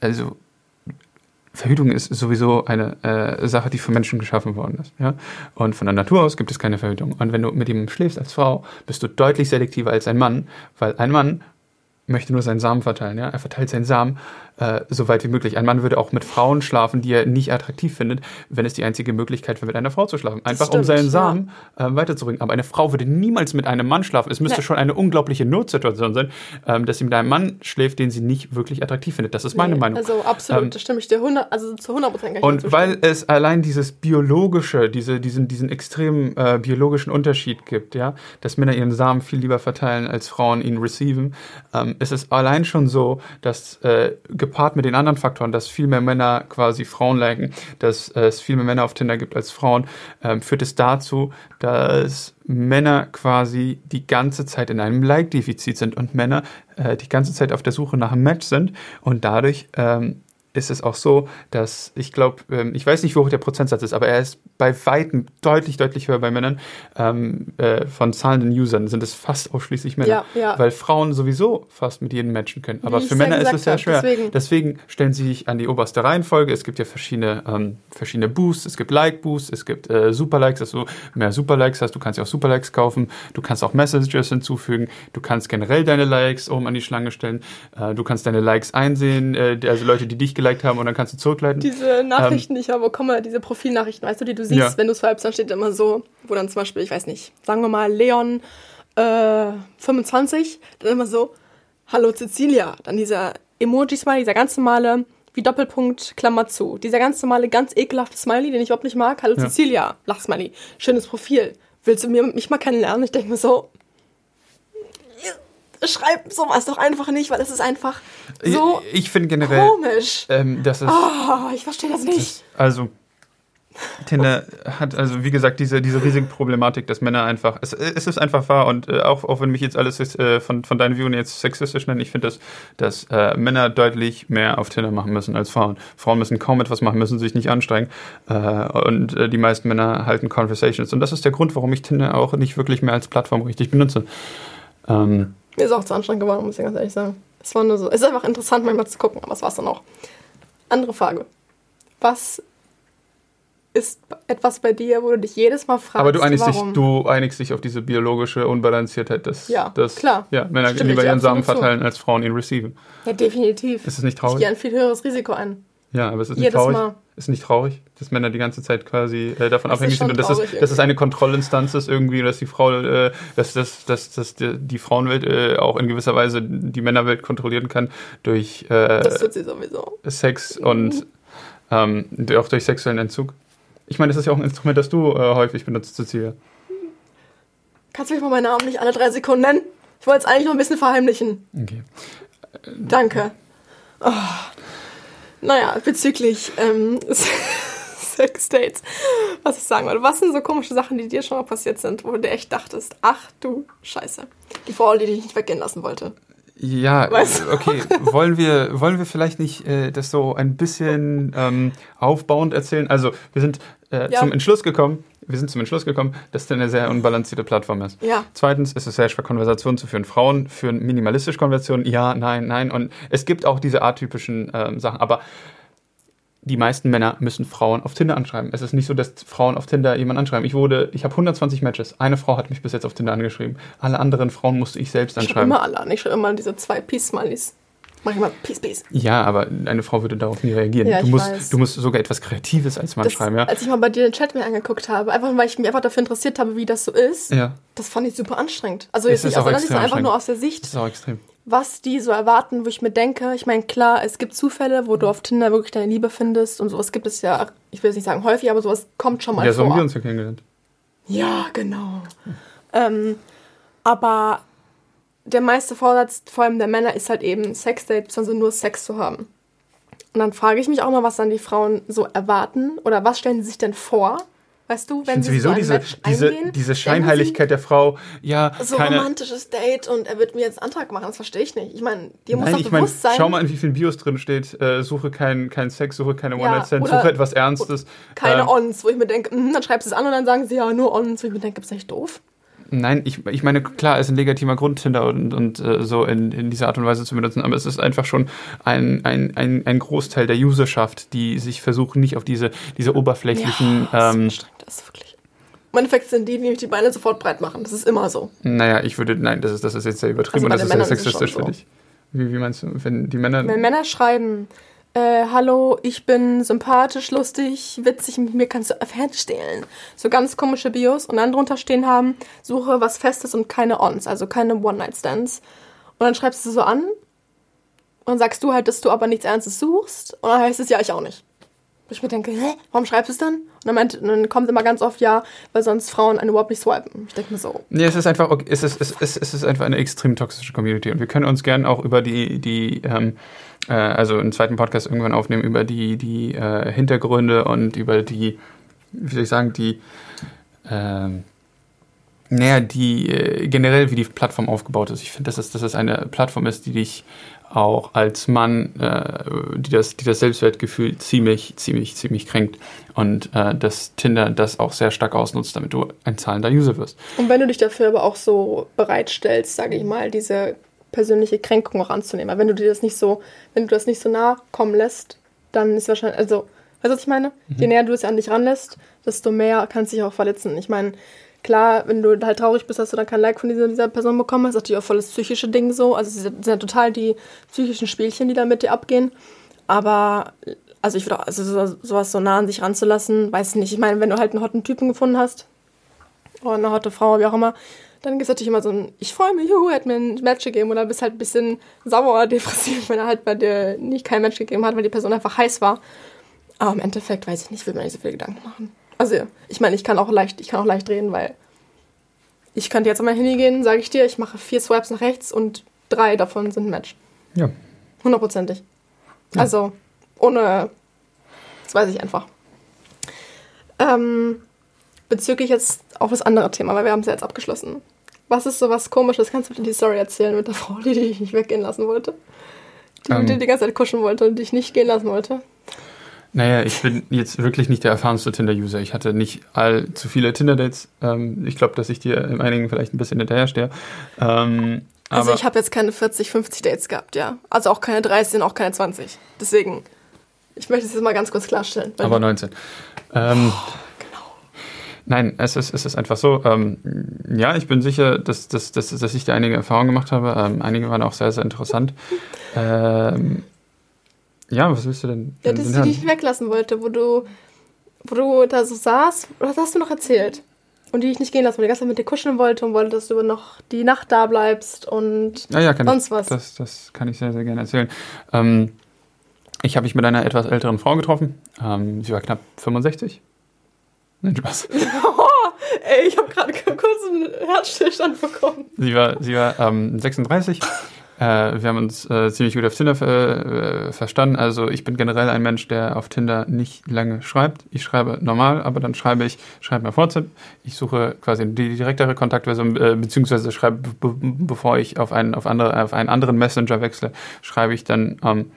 also, Verhütung ist sowieso eine äh, Sache, die für Menschen geschaffen worden ist. Ja? Und von der Natur aus gibt es keine Verhütung. Und wenn du mit jemandem schläfst als Frau, bist du deutlich selektiver als ein Mann, weil ein Mann möchte nur seinen Samen verteilen. Ja? Er verteilt seinen Samen äh, so weit wie möglich. Ein Mann würde auch mit Frauen schlafen, die er nicht attraktiv findet, wenn es die einzige Möglichkeit wäre, mit einer Frau zu schlafen. Einfach um stimmt, seinen ja. Samen äh, weiterzubringen. Aber eine Frau würde niemals mit einem Mann schlafen. Es müsste Nee. schon eine unglaubliche Notsituation sein, ähm, dass sie mit einem Mann schläft, den sie nicht wirklich attraktiv findet. Das ist meine nee, Meinung. Also absolut, Ähm, da stimme ich dir 100, also zu 100 Prozent Und weil es allein dieses biologische, diese, diesen, diesen extremen äh, biologischen Unterschied gibt, ja, dass Männer ihren Samen viel lieber verteilen als Frauen ihn receiven, ähm, ist es allein schon so, dass äh, gepaart mit den anderen Faktoren, dass viel mehr Männer quasi Frauen liken, dass äh, es viel mehr Männer auf Tinder gibt als Frauen, ähm, führt es dazu, dass Männer quasi die ganze Zeit in einem Like-Defizit sind und Männer äh, die ganze Zeit auf der Suche nach einem Match sind und dadurch ähm, ist es auch so, dass ich glaube, ähm, ich weiß nicht, wie hoch der Prozentsatz ist, aber er ist bei Weitem deutlich, deutlich höher bei Männern. Ähm, äh, von zahlenden Usern sind es fast ausschließlich Männer. Ja, ja. Weil Frauen sowieso fast mit jedem matchen können. Aber Wie für Männer ist es sehr schwer. deswegen. Deswegen stellen sie sich an die oberste Reihenfolge. Es gibt ja verschiedene, ähm, verschiedene Boosts. Es gibt Like-Boosts, es gibt äh, Super-Likes, dass du mehr Super-Likes hast. Du kannst ja auch Super-Likes kaufen. Du kannst auch Messages hinzufügen. Du kannst generell deine Likes oben an die Schlange stellen. Äh, du kannst deine Likes einsehen, äh, also Leute, die dich geliked haben und dann kannst du zurückleiten. Diese Nachrichten, die ich aber bekomme, diese Profilnachrichten, weißt du, die du siehst, Ja. wenn du swipest, dann steht immer so, wo dann zum Beispiel, ich weiß nicht, sagen wir mal Leon äh, 25, dann immer so, Hallo Cecilia, dann dieser Emoji-Smiley, dieser ganz normale, wie Doppelpunkt, Klammer zu, dieser ganz normale, ganz ekelhafte Smiley, den ich überhaupt nicht mag, Hallo Ja. Cecilia, Lachsmiley, schönes Profil, willst du mir, mich mal kennenlernen? Ich denke mir so, schreib sowas doch einfach nicht, weil es ist einfach so ich ich finde generell, komisch. ähm, dass es, Oh, ich verstehe das nicht. also Tinder hat also wie gesagt diese diese riesige Problematik, dass Männer einfach es, es ist einfach wahr und äh, auch auch wenn mich jetzt alles äh, von von deinen Viewen jetzt sexistisch nennen, ich finde dass dass äh, Männer deutlich mehr auf Tinder machen müssen als Frauen. Frauen müssen kaum etwas machen, müssen sich nicht anstrengen äh, und äh, die meisten Männer halten Conversations und das ist der Grund, warum ich Tinder auch nicht wirklich mehr als Plattform richtig benutze. Ähm, Mir ist auch zu anstrengend geworden, muss ich ganz ehrlich sagen. Es war nur so, es ist einfach interessant manchmal zu gucken, aber was war es dann auch? Andere Frage. Was ist etwas bei dir, wo du dich jedes Mal fragst, Aber du einigst, warum? Dich, du einigst dich auf diese biologische Unbalanciertheit, dass, ja, dass klar. Ja, Männer Stimmt lieber ihren Samen verteilen, zu. als Frauen ihn receiven. Ja, definitiv. Ist es nicht traurig? Ich gehe ein viel höheres Risiko ein. Ja, aber es ist nicht traurig. Mal. Ist nicht traurig, dass Männer die ganze Zeit quasi äh, davon das abhängig sind und dass es, dass es eine Kontrollinstanz ist irgendwie, dass die Frau, äh, dass, dass, dass, dass die, die Frauenwelt äh, auch in gewisser Weise die Männerwelt kontrollieren kann durch äh. Sex und ähm, auch durch sexuellen Entzug. Ich meine, das ist ja auch ein Instrument, das du äh, häufig benutzt, Cecilia. Kannst du mich mal meinen Namen nicht alle drei Sekunden nennen? Ich wollte es eigentlich noch ein bisschen verheimlichen. Okay. Danke. Oh. Naja, bezüglich ähm, Sex-Dates, was ich sagen wollte. Was sind so komische Sachen, die dir schon mal passiert sind, wo du echt dachtest, ach du Scheiße. Die Frau, die dich nicht weggehen lassen wollte. Ja, weißt du? okay. wollen wir, wollen wir vielleicht nicht äh, das so ein bisschen ähm, aufbauend erzählen? Also, wir sind äh, ja. zum Entschluss gekommen, wir sind zum Entschluss gekommen, dass das eine sehr unbalancierte Plattform ist. Ja. Zweitens ist es sehr schwer, Konversationen zu führen. Frauen führen minimalistisch Konversationen, ja, nein, nein. Und es gibt auch diese atypischen ähm, Sachen. Aber die meisten Männer müssen Frauen auf Tinder anschreiben. Es ist nicht so, dass Frauen auf Tinder jemanden anschreiben. Ich wurde, ich habe 120 Matches. Eine Frau hat mich bis jetzt auf Tinder angeschrieben. Alle anderen Frauen musste ich selbst anschreiben. Ich schreibe immer alle an. Ich schreibe immer diese zwei Peace-Smileys. Mach ich mal Peace, Peace. Ja, aber eine Frau würde darauf nie reagieren. Ja, du, musst, weiß. du musst sogar etwas Kreatives als Mann das, schreiben, ja. Als ich mal bei dir den Chat mir angeguckt habe, einfach weil ich mich einfach dafür interessiert habe, wie das so ist, ja. das fand ich super anstrengend. Also jetzt nicht aus der Sicht, sondern einfach nur aus der Sicht. Das ist auch extrem was die so erwarten, wo ich mir denke, ich meine, klar, es gibt Zufälle, wo du auf Tinder wirklich deine Liebe findest und sowas gibt es ja, ich will es nicht sagen häufig, aber sowas kommt schon mal ja, vor. Ja, so haben wir uns ja kennengelernt. Ja, genau. Ähm, aber der meiste Vorsatz, vor allem der Männer, ist halt eben Sexdate, beziehungsweise nur Sex zu haben. Und dann frage ich mich auch mal, was dann die Frauen so erwarten oder was stellen sie sich denn vor, Weißt du, wenn sie sowieso so diese, diese, eingehen, diese Scheinheiligkeit der Frau, ja. So keine, romantisches Date und er wird mir jetzt einen Antrag machen, das verstehe ich nicht. Ich meine, dir muss doch bewusst mein, sein. Schau mal, in wie vielen Bios drin steht, äh, suche keinen kein Sex, suche keine One-Night-Stand, ja, suche etwas Ernstes. Keine ähm, Ons, wo ich mir denke, mh, dann schreibst du es an und dann sagen sie ja nur Ons, wo ich mir denke, ist echt doof. Nein, ich, ich meine, klar, es ist ein legitimer Grund, Tinder und, und äh, so in, in dieser Art und Weise zu benutzen, aber es ist einfach schon ein, ein, ein, ein Großteil der Userschaft, die sich versuchen, nicht auf diese, diese oberflächlichen. Ja, ähm, das, ist das ist wirklich. Im Endeffekt sind die, die die Beine sofort breit machen. Das ist immer so. Naja, ich würde, nein, das ist, das ist jetzt sehr übertrieben also und das ist sehr sexistisch für dich. Wie, wie meinst du, wenn die Männer. Wenn Männer schreiben, äh, hallo, ich bin sympathisch, lustig, witzig, mit mir kannst du fernstehlen. So ganz komische Bios und dann drunter stehen haben, suche was Festes und keine Ons, also keine One-Night-Stands. Und dann schreibst du so an und sagst du halt, dass du aber nichts Ernstes suchst und dann heißt es ja, ich auch nicht. Und ich mir denke, hä, warum schreibst du es dann? Und dann, meint, dann kommt immer ganz oft, ja, weil sonst Frauen einen überhaupt nicht swipen. Ich denke mir so. Nee, es ist einfach, okay, es, ist, es, ist, es ist einfach eine extrem toxische Community und wir können uns gerne auch über die, die ähm, äh, also einen zweiten Podcast irgendwann aufnehmen über die, die äh, Hintergründe und über die, wie soll ich sagen, die, ähm, naja, die äh, generell, wie die Plattform aufgebaut ist. Ich finde, dass es, dass es eine Plattform ist, die dich auch als Mann, äh, die, das, die das Selbstwertgefühl ziemlich, ziemlich, ziemlich kränkt. Und äh, dass Tinder das auch sehr stark ausnutzt, damit du ein zahlender User wirst. Und wenn du dich dafür aber auch so bereitstellst, sage ich mal, diese persönliche Kränkung auch anzunehmen. Aber wenn du dir das nicht so, wenn du das nicht so nah kommen lässt, dann ist wahrscheinlich, also, weißt du, was ich meine? Mhm. Je näher du es an dich ranlässt, desto mehr kannst du dich auch verletzen. Ich meine, klar, wenn du halt traurig bist, dass du dann kein Like von dieser, dieser Person bekommen hast, ist natürlich auch voll das psychische Ding so. Also es sind ja total die psychischen Spielchen, die da mit dir abgehen. Aber, also ich würde auch, also sowas so nah an sich ranzulassen, weiß nicht. Ich meine, wenn du halt einen hotten Typen gefunden hast, oder eine hotte Frau, wie auch immer, dann gibt es natürlich immer so ein, ich freue mich, juhu, hat mir ein Match gegeben oder bist halt ein bisschen sauer, depressiv, wenn er halt bei dir nicht kein Match gegeben hat, weil die Person einfach heiß war. Aber im Endeffekt, weiß ich nicht, will mir nicht so viele Gedanken machen. Also, ich meine, ich kann auch leicht, ich kann auch leicht reden, weil ich könnte jetzt an mein Handy gehen, sage ich dir, ich mache vier Swipes nach rechts und drei davon sind ein Match. Ja. Hundertprozentig. Ja. Also, ohne, das weiß ich einfach. Ähm, bezüglich jetzt auf das andere Thema, weil wir haben es ja jetzt abgeschlossen. Was ist so was Komisches? Kannst du bitte die Story erzählen mit der Frau, die dich nicht weggehen lassen wollte? Die Ähm. dir die ganze Zeit kuscheln wollte und dich nicht gehen lassen wollte? Naja, ich bin jetzt wirklich nicht der erfahrenste Tinder-User. Ich hatte nicht allzu viele Tinder-Dates. Ähm, ich glaube, dass ich dir in einigen vielleicht ein bisschen hinterherstehe. Ähm, Also ich habe jetzt keine 40, 50 Dates gehabt, ja. Also auch keine 30 und auch keine 20. Deswegen, ich möchte es jetzt mal ganz kurz klarstellen. Aber 19. Ähm, genau. Nein, es ist, es ist einfach so. Ähm, ja, ich bin sicher, dass, dass, dass, dass ich da einige Erfahrungen gemacht habe. Ähm, einige waren auch sehr, sehr interessant. Ja, was willst du denn? Ja, dass hören? dich weglassen wollte, wo du, wo du da so saß, was hast du noch erzählt? Und die dich nicht gehen lassen wollte, die ganze Zeit mit dir kuscheln wollte und wollte, dass du noch die Nacht da bleibst und Ja, ja, kann sonst ich, was. Das, das kann ich sehr, sehr gerne erzählen. Ähm, ich habe mich mit einer etwas älteren Frau getroffen. Ähm, sie war knapp 65. Nein, Spaß. Ey, ich habe gerade kurz einen Herzstillstand bekommen. Sie war, sie war ähm, 36. Äh, wir haben uns äh, ziemlich gut auf Tinder äh, äh, verstanden. Also ich bin generell ein Mensch, der auf Tinder nicht lange schreibt. Ich schreibe normal, aber dann schreibe ich, schreibe mir WhatsApp. Ich suche quasi die direktere Kontaktversion, äh, beziehungsweise schreibe, be bevor ich auf einen, auf, andere, auf einen anderen Messenger wechsle, schreibe ich dann, ähm,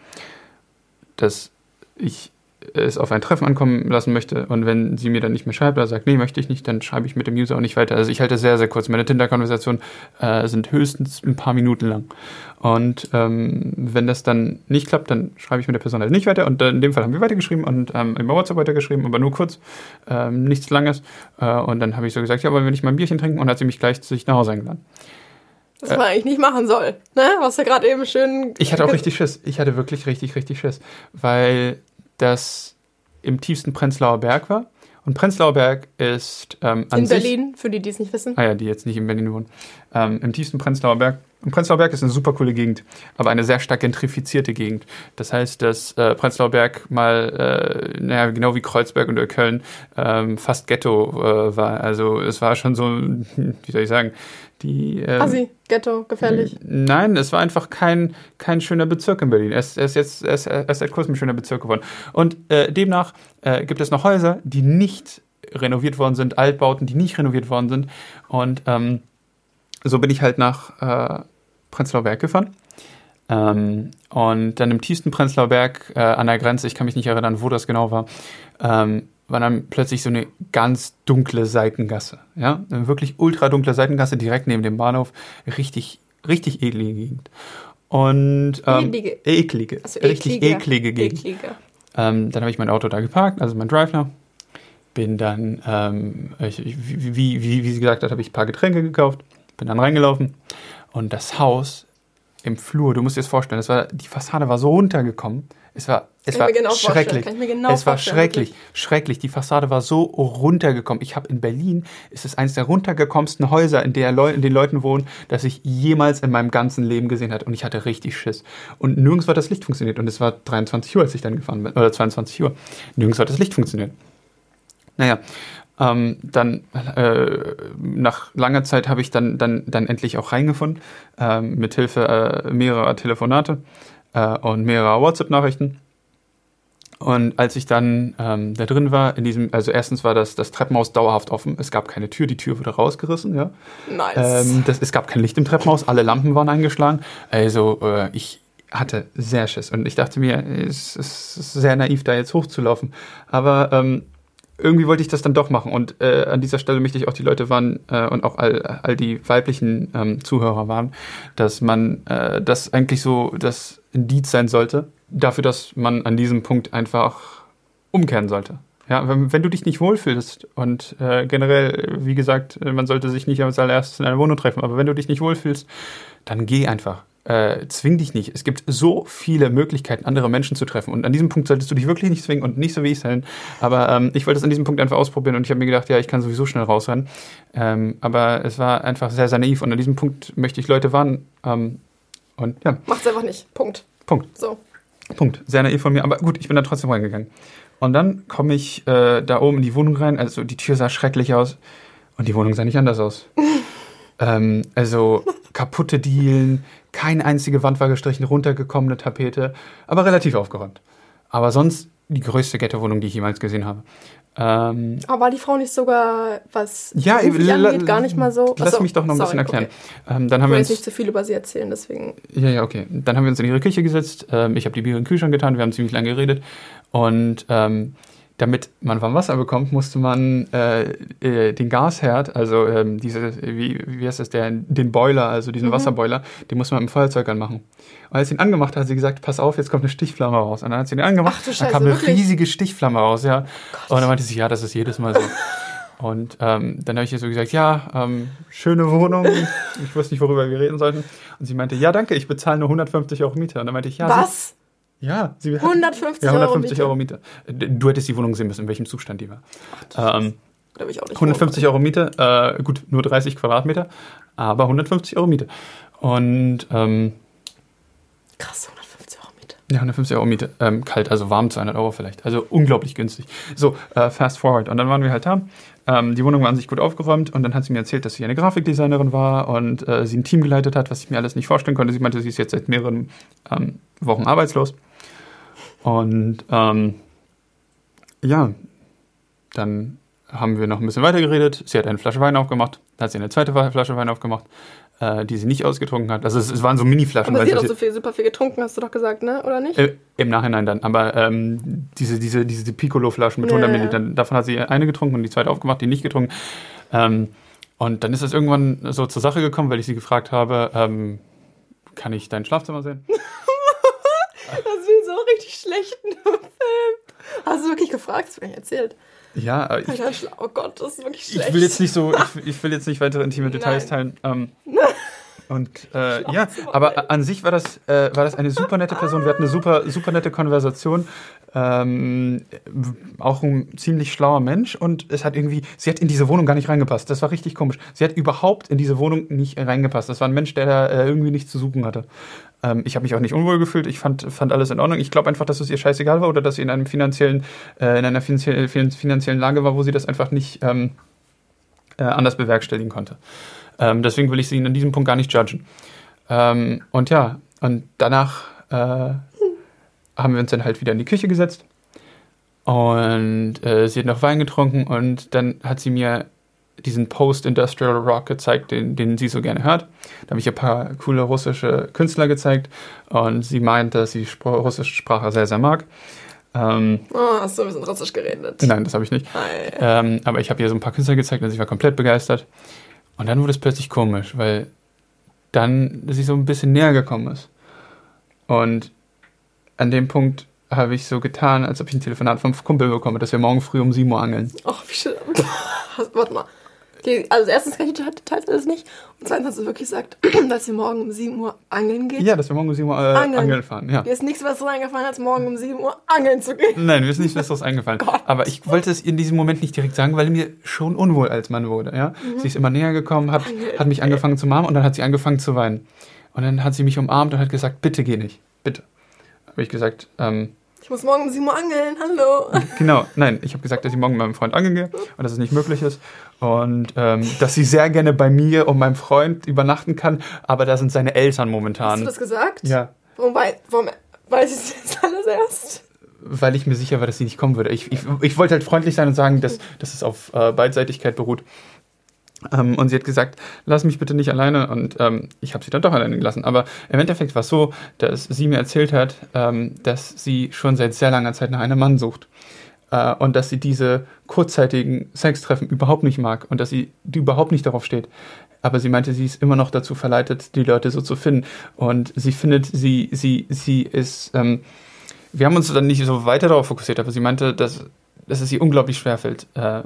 dass ich es auf ein Treffen ankommen lassen möchte und wenn sie mir dann nicht mehr schreibt oder sagt, nee, möchte ich nicht, dann schreibe ich mit dem User auch nicht weiter. Also ich halte sehr, sehr kurz. Meine Tinder-Konversationen äh, sind höchstens ein paar Minuten lang. Und ähm, wenn das dann nicht klappt, dann schreibe ich mit der Person halt nicht weiter. Und äh, in dem Fall haben wir weitergeschrieben und ähm, über WhatsApp weitergeschrieben, aber nur kurz, ähm, nichts Langes. Äh, und dann habe ich so gesagt, ja, wollen wir nicht mal ein Bierchen trinken? Und hat sie mich gleich zu sich nach Hause eingeladen. Was man eigentlich nicht machen soll. Ne? Was ja gerade eben schön. Ich hatte auch richtig Schiss. Ich hatte wirklich richtig, richtig Schiss. Weil das im tiefsten Prenzlauer Berg war. Und Prenzlauer Berg ist ähm, an In sich... Berlin, für die, die es nicht wissen. Ah ja, die jetzt nicht in Berlin wohnen. Ähm, Im tiefsten Prenzlauer Berg. Und Prenzlauer Berg ist eine super coole Gegend, aber eine sehr stark gentrifizierte Gegend. Das heißt, dass äh, Prenzlauer Berg mal, äh, naja, genau wie Kreuzberg oder Köln, ähm, fast Ghetto äh, war. Also es war schon so, wie soll ich sagen, die... ähm, Assi, Ghetto, gefährlich. Nein, es war einfach kein, kein schöner Bezirk in Berlin. Er ist, er ist jetzt ist, er ist seit kurzem ein schöner Bezirk geworden. Und äh, demnach äh, gibt es noch Häuser, die nicht renoviert worden sind, Altbauten, die nicht renoviert worden sind. Und ähm, so bin ich halt nach äh, Prenzlauer Berg gefahren. Ähm, und dann im tiefsten Prenzlauer Berg äh, an der Grenze, ich kann mich nicht erinnern, wo das genau war, ähm, war dann plötzlich so eine ganz dunkle Seitengasse. Ja, eine wirklich ultra dunkle Seitengasse direkt neben dem Bahnhof. Richtig, richtig eklige Gegend. Und ähm, Eklige. eklige, Also richtig eklige. eklige Gegend. Eklige. Ähm, dann habe ich mein Auto da geparkt, also mein Driver. Bin dann, ähm, ich, ich, wie, wie, wie, wie sie gesagt hat, habe ich ein paar Getränke gekauft. Bin dann reingelaufen. Und das Haus im Flur, du musst dir das vorstellen, das war, die Fassade war so runtergekommen. Es war, es war genau schrecklich. genau es war schrecklich, schrecklich. Die Fassade war so runtergekommen. Ich habe in Berlin, ist es eines der runtergekommensten Häuser, in, der Leu in den Leuten wohnen, das ich jemals in meinem ganzen Leben gesehen habe. Und ich hatte richtig Schiss. Und nirgends hat das Licht funktioniert. Und es war 23 Uhr, als ich dann gefahren bin. Oder 22 Uhr. Nirgends hat das Licht funktioniert. Naja, ähm, dann äh, nach langer Zeit habe ich dann, dann, dann endlich auch reingefunden, ähm, mit Hilfe äh, mehrerer Telefonate äh, und mehrerer WhatsApp-Nachrichten. Und als ich dann ähm, da drin war, in diesem, also erstens war das, das Treppenhaus dauerhaft offen, es gab keine Tür, die Tür wurde rausgerissen, ja. Nice. Ähm, das, es gab kein Licht im Treppenhaus, alle Lampen waren eingeschlagen. Also äh, ich hatte sehr Schiss und ich dachte mir, es ist sehr naiv, da jetzt hochzulaufen. Aber ähm, irgendwie wollte ich das dann doch machen. Und äh, an dieser Stelle möchte ich auch die Leute warnen äh, und auch all, all die weiblichen ähm, Zuhörer warnen, dass man äh, das eigentlich so das Indiz sein sollte, dafür, dass man an diesem Punkt einfach umkehren sollte. Ja, wenn, wenn du dich nicht wohlfühlst und äh, generell, wie gesagt, man sollte sich nicht als allererstes in einer Wohnung treffen, aber wenn du dich nicht wohlfühlst, dann geh einfach. Äh, zwing dich nicht. Es gibt so viele Möglichkeiten, andere Menschen zu treffen. Und an diesem Punkt solltest du dich wirklich nicht zwingen und nicht so wie ich sein. Aber ähm, ich wollte es an diesem Punkt einfach ausprobieren und ich habe mir gedacht, ja, ich kann sowieso schnell rausrennen. Ähm, aber es war einfach sehr, sehr naiv und an diesem Punkt möchte ich Leute warnen. Ähm, und ja, Macht's einfach nicht. Punkt. Punkt. So. Punkt. Sehr naiv von mir, aber gut, ich bin da trotzdem reingegangen. Und dann komme ich äh, da oben in die Wohnung rein. Also die Tür sah schrecklich aus und die Wohnung sah nicht anders aus. ähm, also kaputte Dielen, keine einzige Wand war gestrichen, runtergekommene Tapete, aber relativ aufgeräumt. Aber sonst die größte Ghetto-Wohnung, die ich jemals gesehen habe. Ähm, Aber war die Frau nicht sogar, was ja, beruflich angeht, gar nicht mal so? Lass Achso, mich doch noch ein sorry, bisschen erklären. Okay. Ähm, dann Ich haben will wir jetzt nicht zu viel über sie erzählen, deswegen. Ja, ja, okay. Dann haben wir uns in ihre Küche gesetzt. Ähm, ich habe die Bier in den Kühlschrank getan. Wir haben ziemlich lange geredet. Und ähm, damit man warm Wasser bekommt, musste man äh, äh, den Gasherd, also ähm, diese, wie, wie heißt das, der, den Boiler, also Mhm. diesen Wasserboiler, den musste man mit dem Feuerzeug anmachen. Und als sie ihn angemacht hat, hat sie gesagt, pass auf, jetzt kommt eine Stichflamme raus. Und dann hat sie ihn angemacht, Ach du dann Scheiße, kam eine wirklich? riesige Stichflamme raus, ja. Und dann meinte sie, ja, das ist jedes Mal so. Und ähm, dann habe ich ihr so gesagt, ja, ähm, schöne Wohnung. Ich wusste nicht, worüber wir reden sollten. Und sie meinte, ja, danke, ich bezahle nur 150 Euro Miete. Und dann meinte ich, ja, Was? Ja, sie hat, 150 ja, 150 Euro Euro Miete. Du hättest die Wohnung sehen müssen, in welchem Zustand die war. Ähm, Da ich auch nicht 150 Euro Miete, äh, gut, nur 30 Quadratmeter, aber 150 Euro Miete. Und ähm, Krass, 150 Euro Miete. ja, 150 Euro Miete. Ähm, kalt, also warm 200 Euro vielleicht. Also unglaublich günstig. So, äh, fast forward. Und dann waren wir halt da. Ähm, die Wohnung war an sich gut aufgeräumt und dann hat sie mir erzählt, dass sie eine Grafikdesignerin war und äh, sie ein Team geleitet hat, was ich mir alles nicht vorstellen konnte. Sie meinte, sie ist jetzt seit mehreren ähm, Wochen arbeitslos. Und ähm, ja, dann haben wir noch ein bisschen weiter geredet. Sie hat eine Flasche Wein aufgemacht, dann hat sie eine zweite Flasche Wein aufgemacht, äh, die sie nicht ausgetrunken hat. Also es, es waren so Mini-Flaschen. Aber sie hat auch so viel, super viel getrunken, hast du doch gesagt, ne? Oder nicht? äh, Im Nachhinein dann. Aber ähm, diese, diese, diese Piccolo-Flaschen mit Ja, 100 ja. Millilitern, davon hat sie eine getrunken und die zweite aufgemacht, die nicht getrunken. Ähm, und dann ist es irgendwann so zur Sache gekommen, weil ich sie gefragt habe, ähm, kann ich dein Schlafzimmer sehen? Das ist wie so richtig schlecht gefilmt. Hast du wirklich gefragt? Hast du mir erzählt. Ja, äh, ich, ich, oh Gott, das ist wirklich schlecht. ich will jetzt nicht so, ich, ich will jetzt nicht weitere intime Details Nein. teilen. Ähm, und äh, ja, aber an sich war das, äh, war das eine super nette Person. Wir hatten eine super, super nette Konversation. Ähm, auch ein ziemlich schlauer Mensch und es hat irgendwie, sie hat in diese Wohnung gar nicht reingepasst. Das war richtig komisch. Sie hat überhaupt in diese Wohnung nicht reingepasst. Das war ein Mensch, der da äh, irgendwie nichts zu suchen hatte. Ähm, ich habe mich auch nicht unwohl gefühlt. Ich fand, fand alles in Ordnung. Ich glaube einfach, dass es ihr scheißegal war oder dass sie in einem finanziellen, äh, in einer finanziell, finanziellen Lage war, wo sie das einfach nicht ähm, äh, anders bewerkstelligen konnte. Ähm, deswegen will ich sie in diesem Punkt gar nicht judgen. Ähm, und ja, und danach äh, haben wir uns dann halt wieder in die Küche gesetzt. Und äh, sie hat noch Wein getrunken und dann hat sie mir diesen Post-Industrial Rock gezeigt, den, den sie so gerne hört. Da habe ich ihr ein paar coole russische Künstler gezeigt und sie meint, dass sie Spr russische Sprache sehr, sehr mag. Ähm, Oh, hast du ein bisschen russisch geredet. nein, das habe ich nicht. Ähm, aber ich habe ihr so ein paar Künstler gezeigt und sie war komplett begeistert. Und dann wurde es plötzlich komisch, weil dann sie so ein bisschen näher gekommen ist. Und an dem Punkt habe ich so getan, als ob ich ein Telefonat vom Kumpel bekomme, dass wir morgen früh um 7 Uhr angeln. Ach, wie schön. Warte mal. Die, also erstens kann ich die Details alles nicht. Und zweitens hast du wirklich gesagt, dass ihr morgen um 7 Uhr angeln geht. Ja, dass wir morgen um 7 Uhr äh, Angeln. angeln. fahren. Ja. Dir ist nichts Besseres eingefallen, als morgen um 7 Uhr angeln zu gehen. Nein, mir ist nichts Besseres eingefallen. Gott. Aber ich wollte es in diesem Moment nicht direkt sagen, weil mir schon unwohl als Mann wurde. Ja? Sie ist immer näher gekommen, hat, hat mich angefangen zu umarmen und dann hat sie angefangen zu weinen. Und dann hat sie mich umarmt und hat gesagt, bitte geh nicht, bitte. Habe ich gesagt, ähm, Ich muss morgen um 7 Uhr angeln. Hallo. genau, nein, ich habe gesagt, dass ich morgen mit meinem Freund angeln gehe und dass es nicht möglich ist. Und ähm, dass sie sehr gerne bei mir und meinem Freund übernachten kann, aber da sind seine Eltern Hast du momentan. das gesagt? Ja. Warum, wei warum weiß ich das jetzt alles erst? weil ich mir sicher war, dass sie nicht kommen würde. Ich, ich, ich wollte halt freundlich sein und sagen, dass, dass es auf äh, Beidseitigkeit beruht. Ähm, und sie hat gesagt, lass mich bitte nicht alleine. Und ähm, ich habe sie dann doch alleine gelassen. Aber im Endeffekt war es so, dass sie mir erzählt hat, ähm, dass sie schon seit sehr langer Zeit nach einem Mann sucht. Äh, und dass sie diese kurzzeitigen Sextreffen überhaupt nicht mag und dass sie überhaupt nicht darauf steht. Aber sie meinte, sie ist immer noch dazu verleitet, die Leute so zu finden. Und sie findet, sie, sie, sie ist, ähm, wir haben uns dann nicht so weiter darauf fokussiert, aber sie meinte, dass, dass es ihr unglaublich schwerfällt, äh,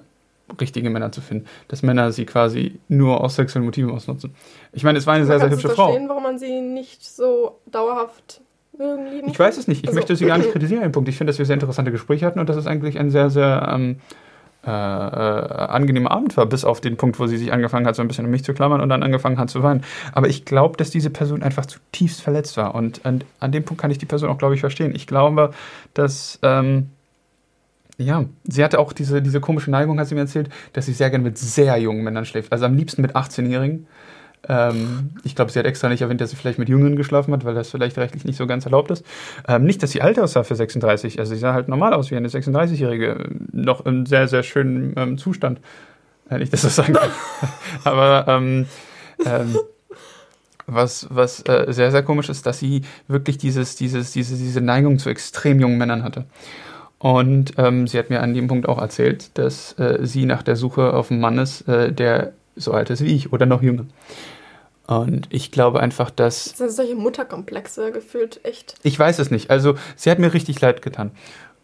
richtige Männer zu finden. Dass Männer sie quasi nur aus sexuellen Motiven ausnutzen. Ich meine, es war eine sehr, sehr du hübsche Frau. verstehen, warum man sie nicht so dauerhaft lieben Ich weiß es nicht. Ich Also- möchte sie gar nicht kritisieren, den Punkt. Ich finde, dass wir sehr interessante Gespräche hatten und dass es eigentlich ein sehr, sehr ähm, äh, äh, angenehmer Abend war, bis auf den Punkt, wo sie sich angefangen hat, so ein bisschen um mich zu klammern und dann angefangen hat zu weinen. Aber ich glaube, dass diese Person einfach zutiefst verletzt war. Und an, an dem Punkt kann ich die Person auch, glaube ich, verstehen. Ich glaube, dass. Ähm, ja, sie hatte auch diese, diese komische Neigung, hat sie mir erzählt, dass sie sehr gerne mit sehr jungen Männern schläft. Also am liebsten mit 18-Jährigen. Ähm, ich glaube, sie hat extra nicht erwähnt, dass sie vielleicht mit Jüngeren geschlafen hat, weil das vielleicht rechtlich nicht so ganz erlaubt ist. Ähm, nicht, dass sie alt aussah für 36. Also sie sah halt normal aus wie eine 36-Jährige. Noch im sehr, sehr schönen ähm, Zustand. Wenn ich das so sagen kann. Aber ähm, ähm, was, was äh, sehr, sehr komisch ist, dass sie wirklich dieses, dieses, diese, diese Neigung zu extrem jungen Männern hatte. Und ähm, sie hat mir an dem Punkt auch erzählt, dass äh, sie nach der Suche auf einen Mann ist, äh, der so alt ist wie ich oder noch jünger. Und ich glaube einfach, dass. Das sind solche Mutterkomplexe gefühlt, echt. Ich weiß es nicht. Also, sie hat mir richtig leid getan.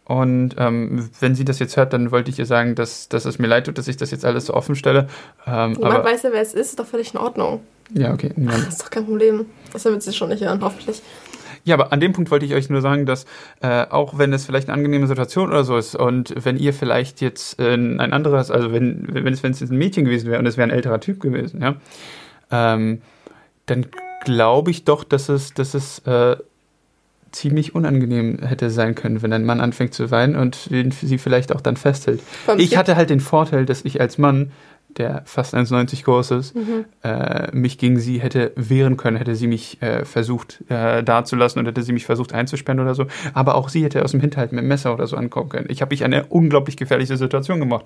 Und ähm, wenn sie das jetzt hört, dann wollte ich ihr sagen, dass, dass es mir leid tut, dass ich das jetzt alles so offen stelle. Ähm, Niemand aber, weiß ja, wer es ist, ist doch völlig in Ordnung. Ja, okay. Das ist doch kein Problem. Das wird sie schon nicht hören, hoffentlich. Ja, aber an dem Punkt wollte ich euch nur sagen, dass äh, auch wenn es vielleicht eine angenehme Situation oder so ist und wenn ihr vielleicht jetzt äh, ein anderes, also wenn, wenn es, wenn es ein Mädchen gewesen wäre und es wäre ein älterer Typ gewesen, ja, ähm, dann glaube ich doch, dass es, dass es äh, ziemlich unangenehm hätte sein können, wenn ein Mann anfängt zu weinen und sie vielleicht auch dann festhält. Ich hatte halt den Vorteil, dass ich als Mann der fast 1,90 groß ist, mhm. äh, mich gegen sie hätte wehren können, hätte sie mich äh, versucht äh, dazulassen und hätte sie mich versucht einzusperren oder so. Aber auch sie hätte aus dem Hinterhalt mit dem Messer oder so ankommen können. Ich habe mich eine unglaublich gefährliche Situation gemacht,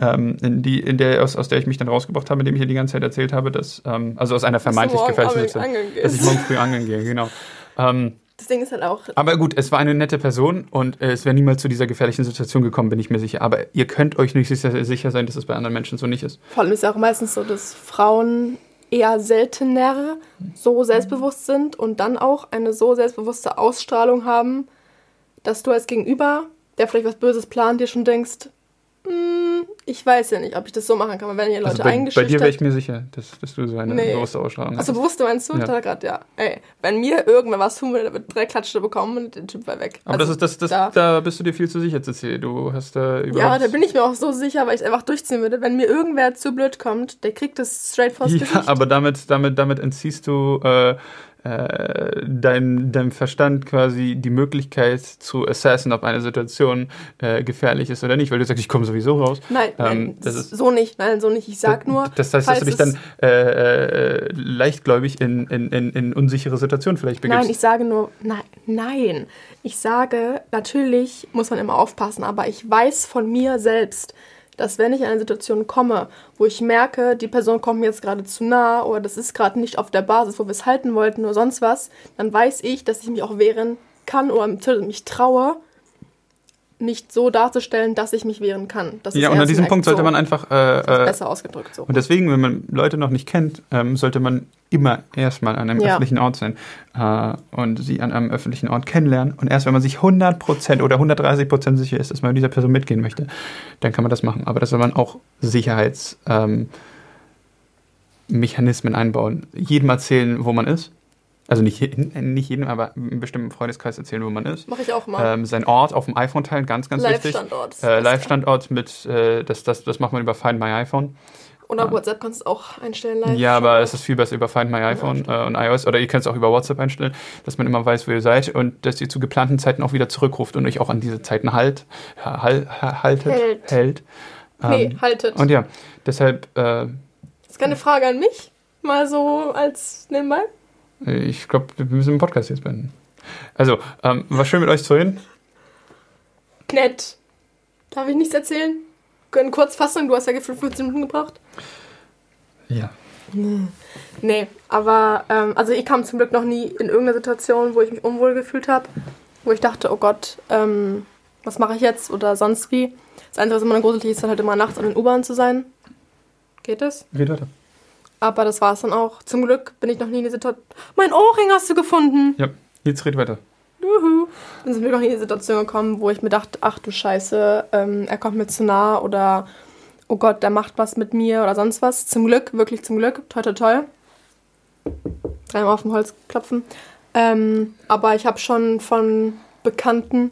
ähm, in, die, in der, aus, aus der ich mich dann rausgebracht habe, indem ich ihr die ganze Zeit erzählt habe, dass, ähm, also aus einer vermeintlich gefährlichen Situation, dass ich morgen früh angeln gehe, genau. Ähm, das Ding ist halt auch. Aber gut, es war eine nette Person und äh, es wäre niemals zu dieser gefährlichen Situation gekommen, bin ich mir sicher. Aber ihr könnt euch nicht sicher, sicher sein, dass es bei anderen Menschen so nicht ist. Vor allem ist es auch meistens so, dass Frauen eher seltener so selbstbewusst sind und dann auch eine so selbstbewusste Ausstrahlung haben, dass du als Gegenüber, der vielleicht was Böses plant, dir schon denkst, ich weiß ja nicht, ob ich das so machen kann, weil wenn ihr Leute also bei, eingeschüchtert... Bei dir wäre ich mir sicher, dass, dass du so eine nee. bewusste Ausstrahlung hast. Also bewusste meinst du? Ja. Grad, ja. Ey, wenn mir irgendwer was tun würde, wird drei Klatsche bekommen und der Typ war weg. Aber also das ist, das, das, da, da bist du dir viel zu sicher, Cecil. Du hast da überhaupt... Ja, da bin ich mir auch so sicher, weil ich es einfach durchziehen würde. Wenn mir irgendwer zu blöd kommt, der kriegt das straight vors ja, Gesicht. aber damit, damit, damit entziehst du... Äh, äh, deinem, deinem Verstand quasi die Möglichkeit zu assassen, ob eine Situation äh, gefährlich ist oder nicht, weil du sagst, ich komme sowieso raus. Nein, ähm, nein das ist, so nicht, nein, so nicht. Ich sag nur. Das heißt, dass du dich dann äh, äh, leichtgläubig in, in, in, in, unsichere Situationen vielleicht begibst. Nein, ich sage nur, nein, nein. Ich sage, natürlich muss man immer aufpassen, aber ich weiß von mir selbst, dass wenn ich in eine Situation komme, wo ich merke, die Person kommt mir jetzt gerade zu nah oder das ist gerade nicht auf der Basis, wo wir es halten wollten oder sonst was, dann weiß ich, dass ich mich auch wehren kann oder mich traue, nicht so darzustellen, dass ich mich wehren kann. Das ja, und an diesem Punkt sollte man einfach. Äh, äh, besser ausgedrückt so. Und deswegen, wenn man Leute noch nicht kennt, ähm, sollte man immer erstmal an einem ja. öffentlichen Ort sein äh, und sie an einem öffentlichen Ort kennenlernen. Und erst wenn man sich 100% oder 130% sicher ist, dass man mit dieser Person mitgehen möchte, dann kann man das machen. Aber das soll man auch Sicherheitsmechanismen ähm, einbauen. Jedem erzählen, wo man ist also nicht, nicht jedem, aber einem bestimmten Freundeskreis erzählen, wo man ist. Mache ich auch mal. Ähm, sein Ort auf dem iPhone teilen, ganz, ganz Live wichtig. Live-Standort. Äh, Live-Standort mit, äh, das, das, das macht man über Find My iPhone. Oder äh, WhatsApp kannst du auch einstellen live. Ja, aber es ist viel besser über Find My iPhone ja, äh, und iOS. Oder ihr könnt es auch über WhatsApp einstellen, dass man immer weiß, wo ihr seid und dass ihr zu geplanten Zeiten auch wieder zurückruft und euch auch an diese Zeiten halt, halt haltet. Hält. hält. Ähm, nee, haltet. Und ja, deshalb. Äh, das ist keine Frage an mich, mal so als nebenbei. Ich glaube, wir müssen den Podcast jetzt beenden. Also, ähm, war schön mit euch zu reden. Nett. Darf ich nichts erzählen? Können kurz fassen, du hast ja 15 Minuten gebraucht. Ja. Nee, aber ähm, also ich kam zum Glück noch nie in irgendeine Situation, wo ich mich unwohl gefühlt habe, wo ich dachte, oh Gott, ähm, was mache ich jetzt oder sonst wie. Das Einzige, was immer gruselig ist, dann halt immer nachts an den U-Bahn zu sein. Geht das? Geht weiter. Aber das war es dann auch. Zum Glück bin ich noch nie in die Situation. Mein Ohrring hast du gefunden! Ja, jetzt red weiter. Juhu. Dann sind wir noch nie in die Situation gekommen, wo ich mir dachte, ach du Scheiße, ähm, er kommt mir zu nah oder oh Gott, der macht was mit mir oder sonst was. Zum Glück, wirklich zum Glück. Toi, toi, toi. Dreimal auf dem Holz klopfen. Ähm, aber ich habe schon von bekannten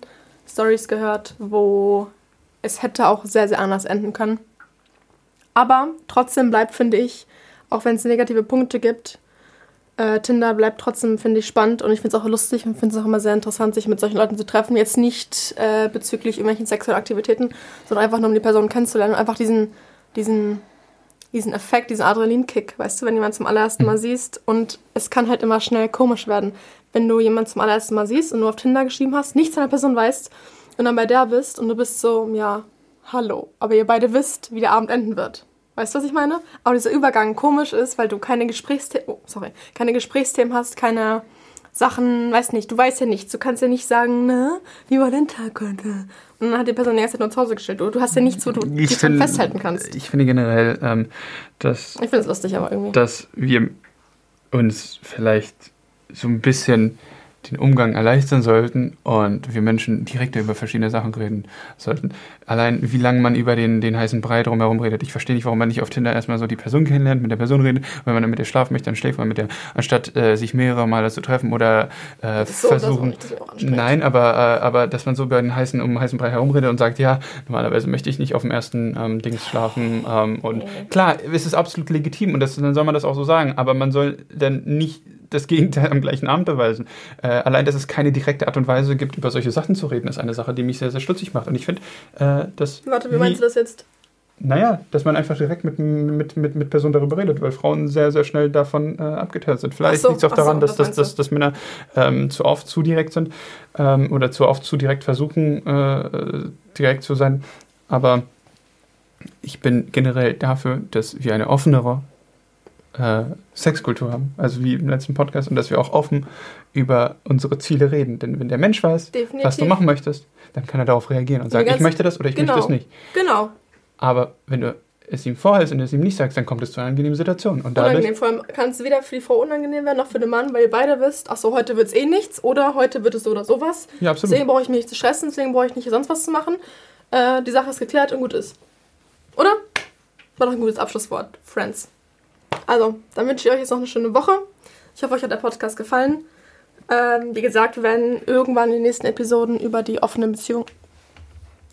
Stories gehört, wo es hätte auch sehr, sehr anders enden können. Aber trotzdem bleibt, finde ich, auch wenn es negative Punkte gibt, äh, Tinder bleibt trotzdem, finde ich, spannend und ich finde es auch lustig und finde es auch immer sehr interessant, sich mit solchen Leuten zu treffen. Jetzt nicht äh, bezüglich irgendwelchen sexuellen Aktivitäten, sondern einfach nur, um die Person kennenzulernen und einfach diesen, diesen diesen Effekt, diesen Adrenalinkick, weißt du, wenn jemand zum allerersten Mal siehst und es kann halt immer schnell komisch werden, wenn du jemanden zum allerersten Mal siehst und nur auf Tinder geschrieben hast, nichts von der Person weißt und dann bei der bist und du bist so, ja, hallo, aber ihr beide wisst, wie der Abend enden wird. Weißt du, was ich meine? Aber dieser Übergang komisch ist, weil du keine Gesprächsthemen, oh, sorry, keine Gesprächsthemen hast, keine Sachen, weiß nicht, du weißt ja nichts. Du kannst ja nicht sagen, na, wie war dein Tag heute? Und dann hat die Person die ganze Zeit nur zu Hause gestellt. Du, hast ja nichts, wo du Ich dich find- festhalten kannst. Ich finde generell, ähm, dass, Ich finde es lustig, aber irgendwie. dass wir uns vielleicht so ein bisschen den Umgang erleichtern sollten und wir Menschen direkt über verschiedene Sachen reden sollten. Allein wie lange man über den, den heißen Brei drumherum redet. Ich verstehe nicht, warum man nicht auf Tinder erstmal so die Person kennenlernt, mit der Person redet. Wenn man dann mit der schlafen möchte, dann schläft man mit der, anstatt äh, sich mehrere Male zu treffen oder äh, so versuchen. Nein, aber, äh, aber dass man so über den heißen, um den heißen Brei herumredet und sagt, ja, normalerweise möchte ich nicht auf dem ersten ähm, Dings schlafen. Ähm, und Nee. klar, es ist absolut legitim und das, dann soll man das auch so sagen, aber man soll dann nicht das Gegenteil am gleichen Abend beweisen. Äh, allein, dass es keine direkte Art und Weise gibt, über solche Sachen zu reden, ist eine Sache, die mich sehr, sehr stutzig macht. Und ich finde, äh, dass. Warte, wie meinst du das jetzt? Naja, dass man einfach direkt mit, mit, mit, mit Personen darüber redet, weil Frauen sehr, sehr schnell davon äh, abgetönt sind. Vielleicht so, liegt es auch ach so, daran, dass, das dass, dass, dass Männer ähm, zu oft zu direkt sind ähm, oder zu oft zu direkt versuchen, äh, direkt zu sein. Aber ich bin generell dafür, dass wir eine offenere äh, Sexkultur haben, also wie im letzten Podcast, und dass wir auch offen über unsere Ziele reden. Denn wenn der Mensch weiß, Definitiv. was du machen möchtest, dann kann er darauf reagieren und sagen, ich möchte das oder ich Genau. möchte es nicht. Genau. Aber wenn du es ihm vorhältst und es ihm nicht sagst, dann kommt es zu einer angenehmen Situation. Und dadurch, Unangenehm. Vor allem kann es weder für die Frau unangenehm werden, noch für den Mann, weil ihr beide wisst, ach so, heute wird es eh nichts oder heute wird es so oder sowas. ja, absolut. Deswegen brauche ich mich nicht zu stressen, deswegen brauche ich nicht sonst was zu machen. Äh, die Sache ist geklärt und gut ist. Oder? War doch ein gutes Abschlusswort, Friends. Also, dann wünsche ich euch jetzt noch eine schöne Woche. Ich hoffe, euch hat der Podcast gefallen. Ähm, wie gesagt, wir werden irgendwann in den nächsten Episoden über die offene Beziehung,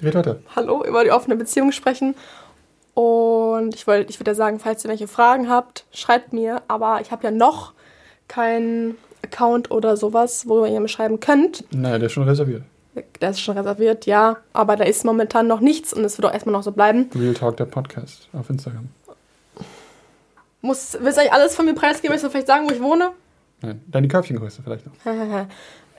Red weiter. hallo, über die offene Beziehung sprechen. Und ich wollte, ich würde ja sagen, falls ihr welche Fragen habt, schreibt mir. Aber ich habe ja noch keinen Account oder sowas, wo ihr mir schreiben könnt. Naja, der ist schon reserviert. Der ist schon reserviert, ja. Aber da ist momentan noch nichts und es wird auch erstmal noch so bleiben. Real Talk, der Podcast auf Instagram. Muss, willst du eigentlich alles von mir preisgeben? Willst du vielleicht sagen, wo ich wohne? Nein, deine Körbchengröße vielleicht noch.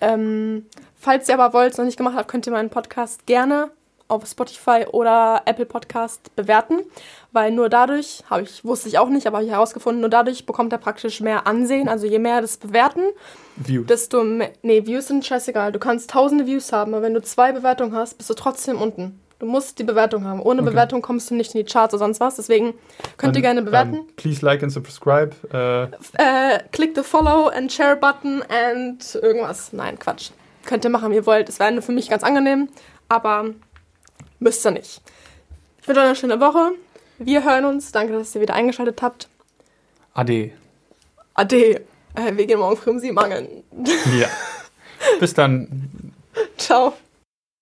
ähm, falls ihr aber wollt, es noch nicht gemacht habt, könnt ihr meinen Podcast gerne auf Spotify oder Apple Podcast bewerten, weil nur dadurch, habe ich, wusste ich auch nicht, aber habe ich herausgefunden, nur dadurch bekommt er praktisch mehr Ansehen. Also je mehr das bewerten, Views. desto mehr, nee, Views sind scheißegal. Du kannst tausende Views haben, aber wenn du zwei Bewertungen hast, bist du trotzdem unten. Du musst die Bewertung haben. Ohne Okay. Bewertung kommst du nicht in die Charts oder sonst was. Deswegen könnt ihr gerne bewerten. Please like and subscribe. Äh, äh, click the follow and share button and irgendwas. Nein, Quatsch. Könnt ihr machen, wie ihr wollt. Es wäre für mich ganz angenehm, aber müsst ihr nicht. Ich wünsche euch eine schöne Woche. Wir hören uns. Danke, dass ihr wieder eingeschaltet habt. Ade. Ade. Äh, wir gehen morgen früh um sieben angeln. Ja. Bis dann. Ciao.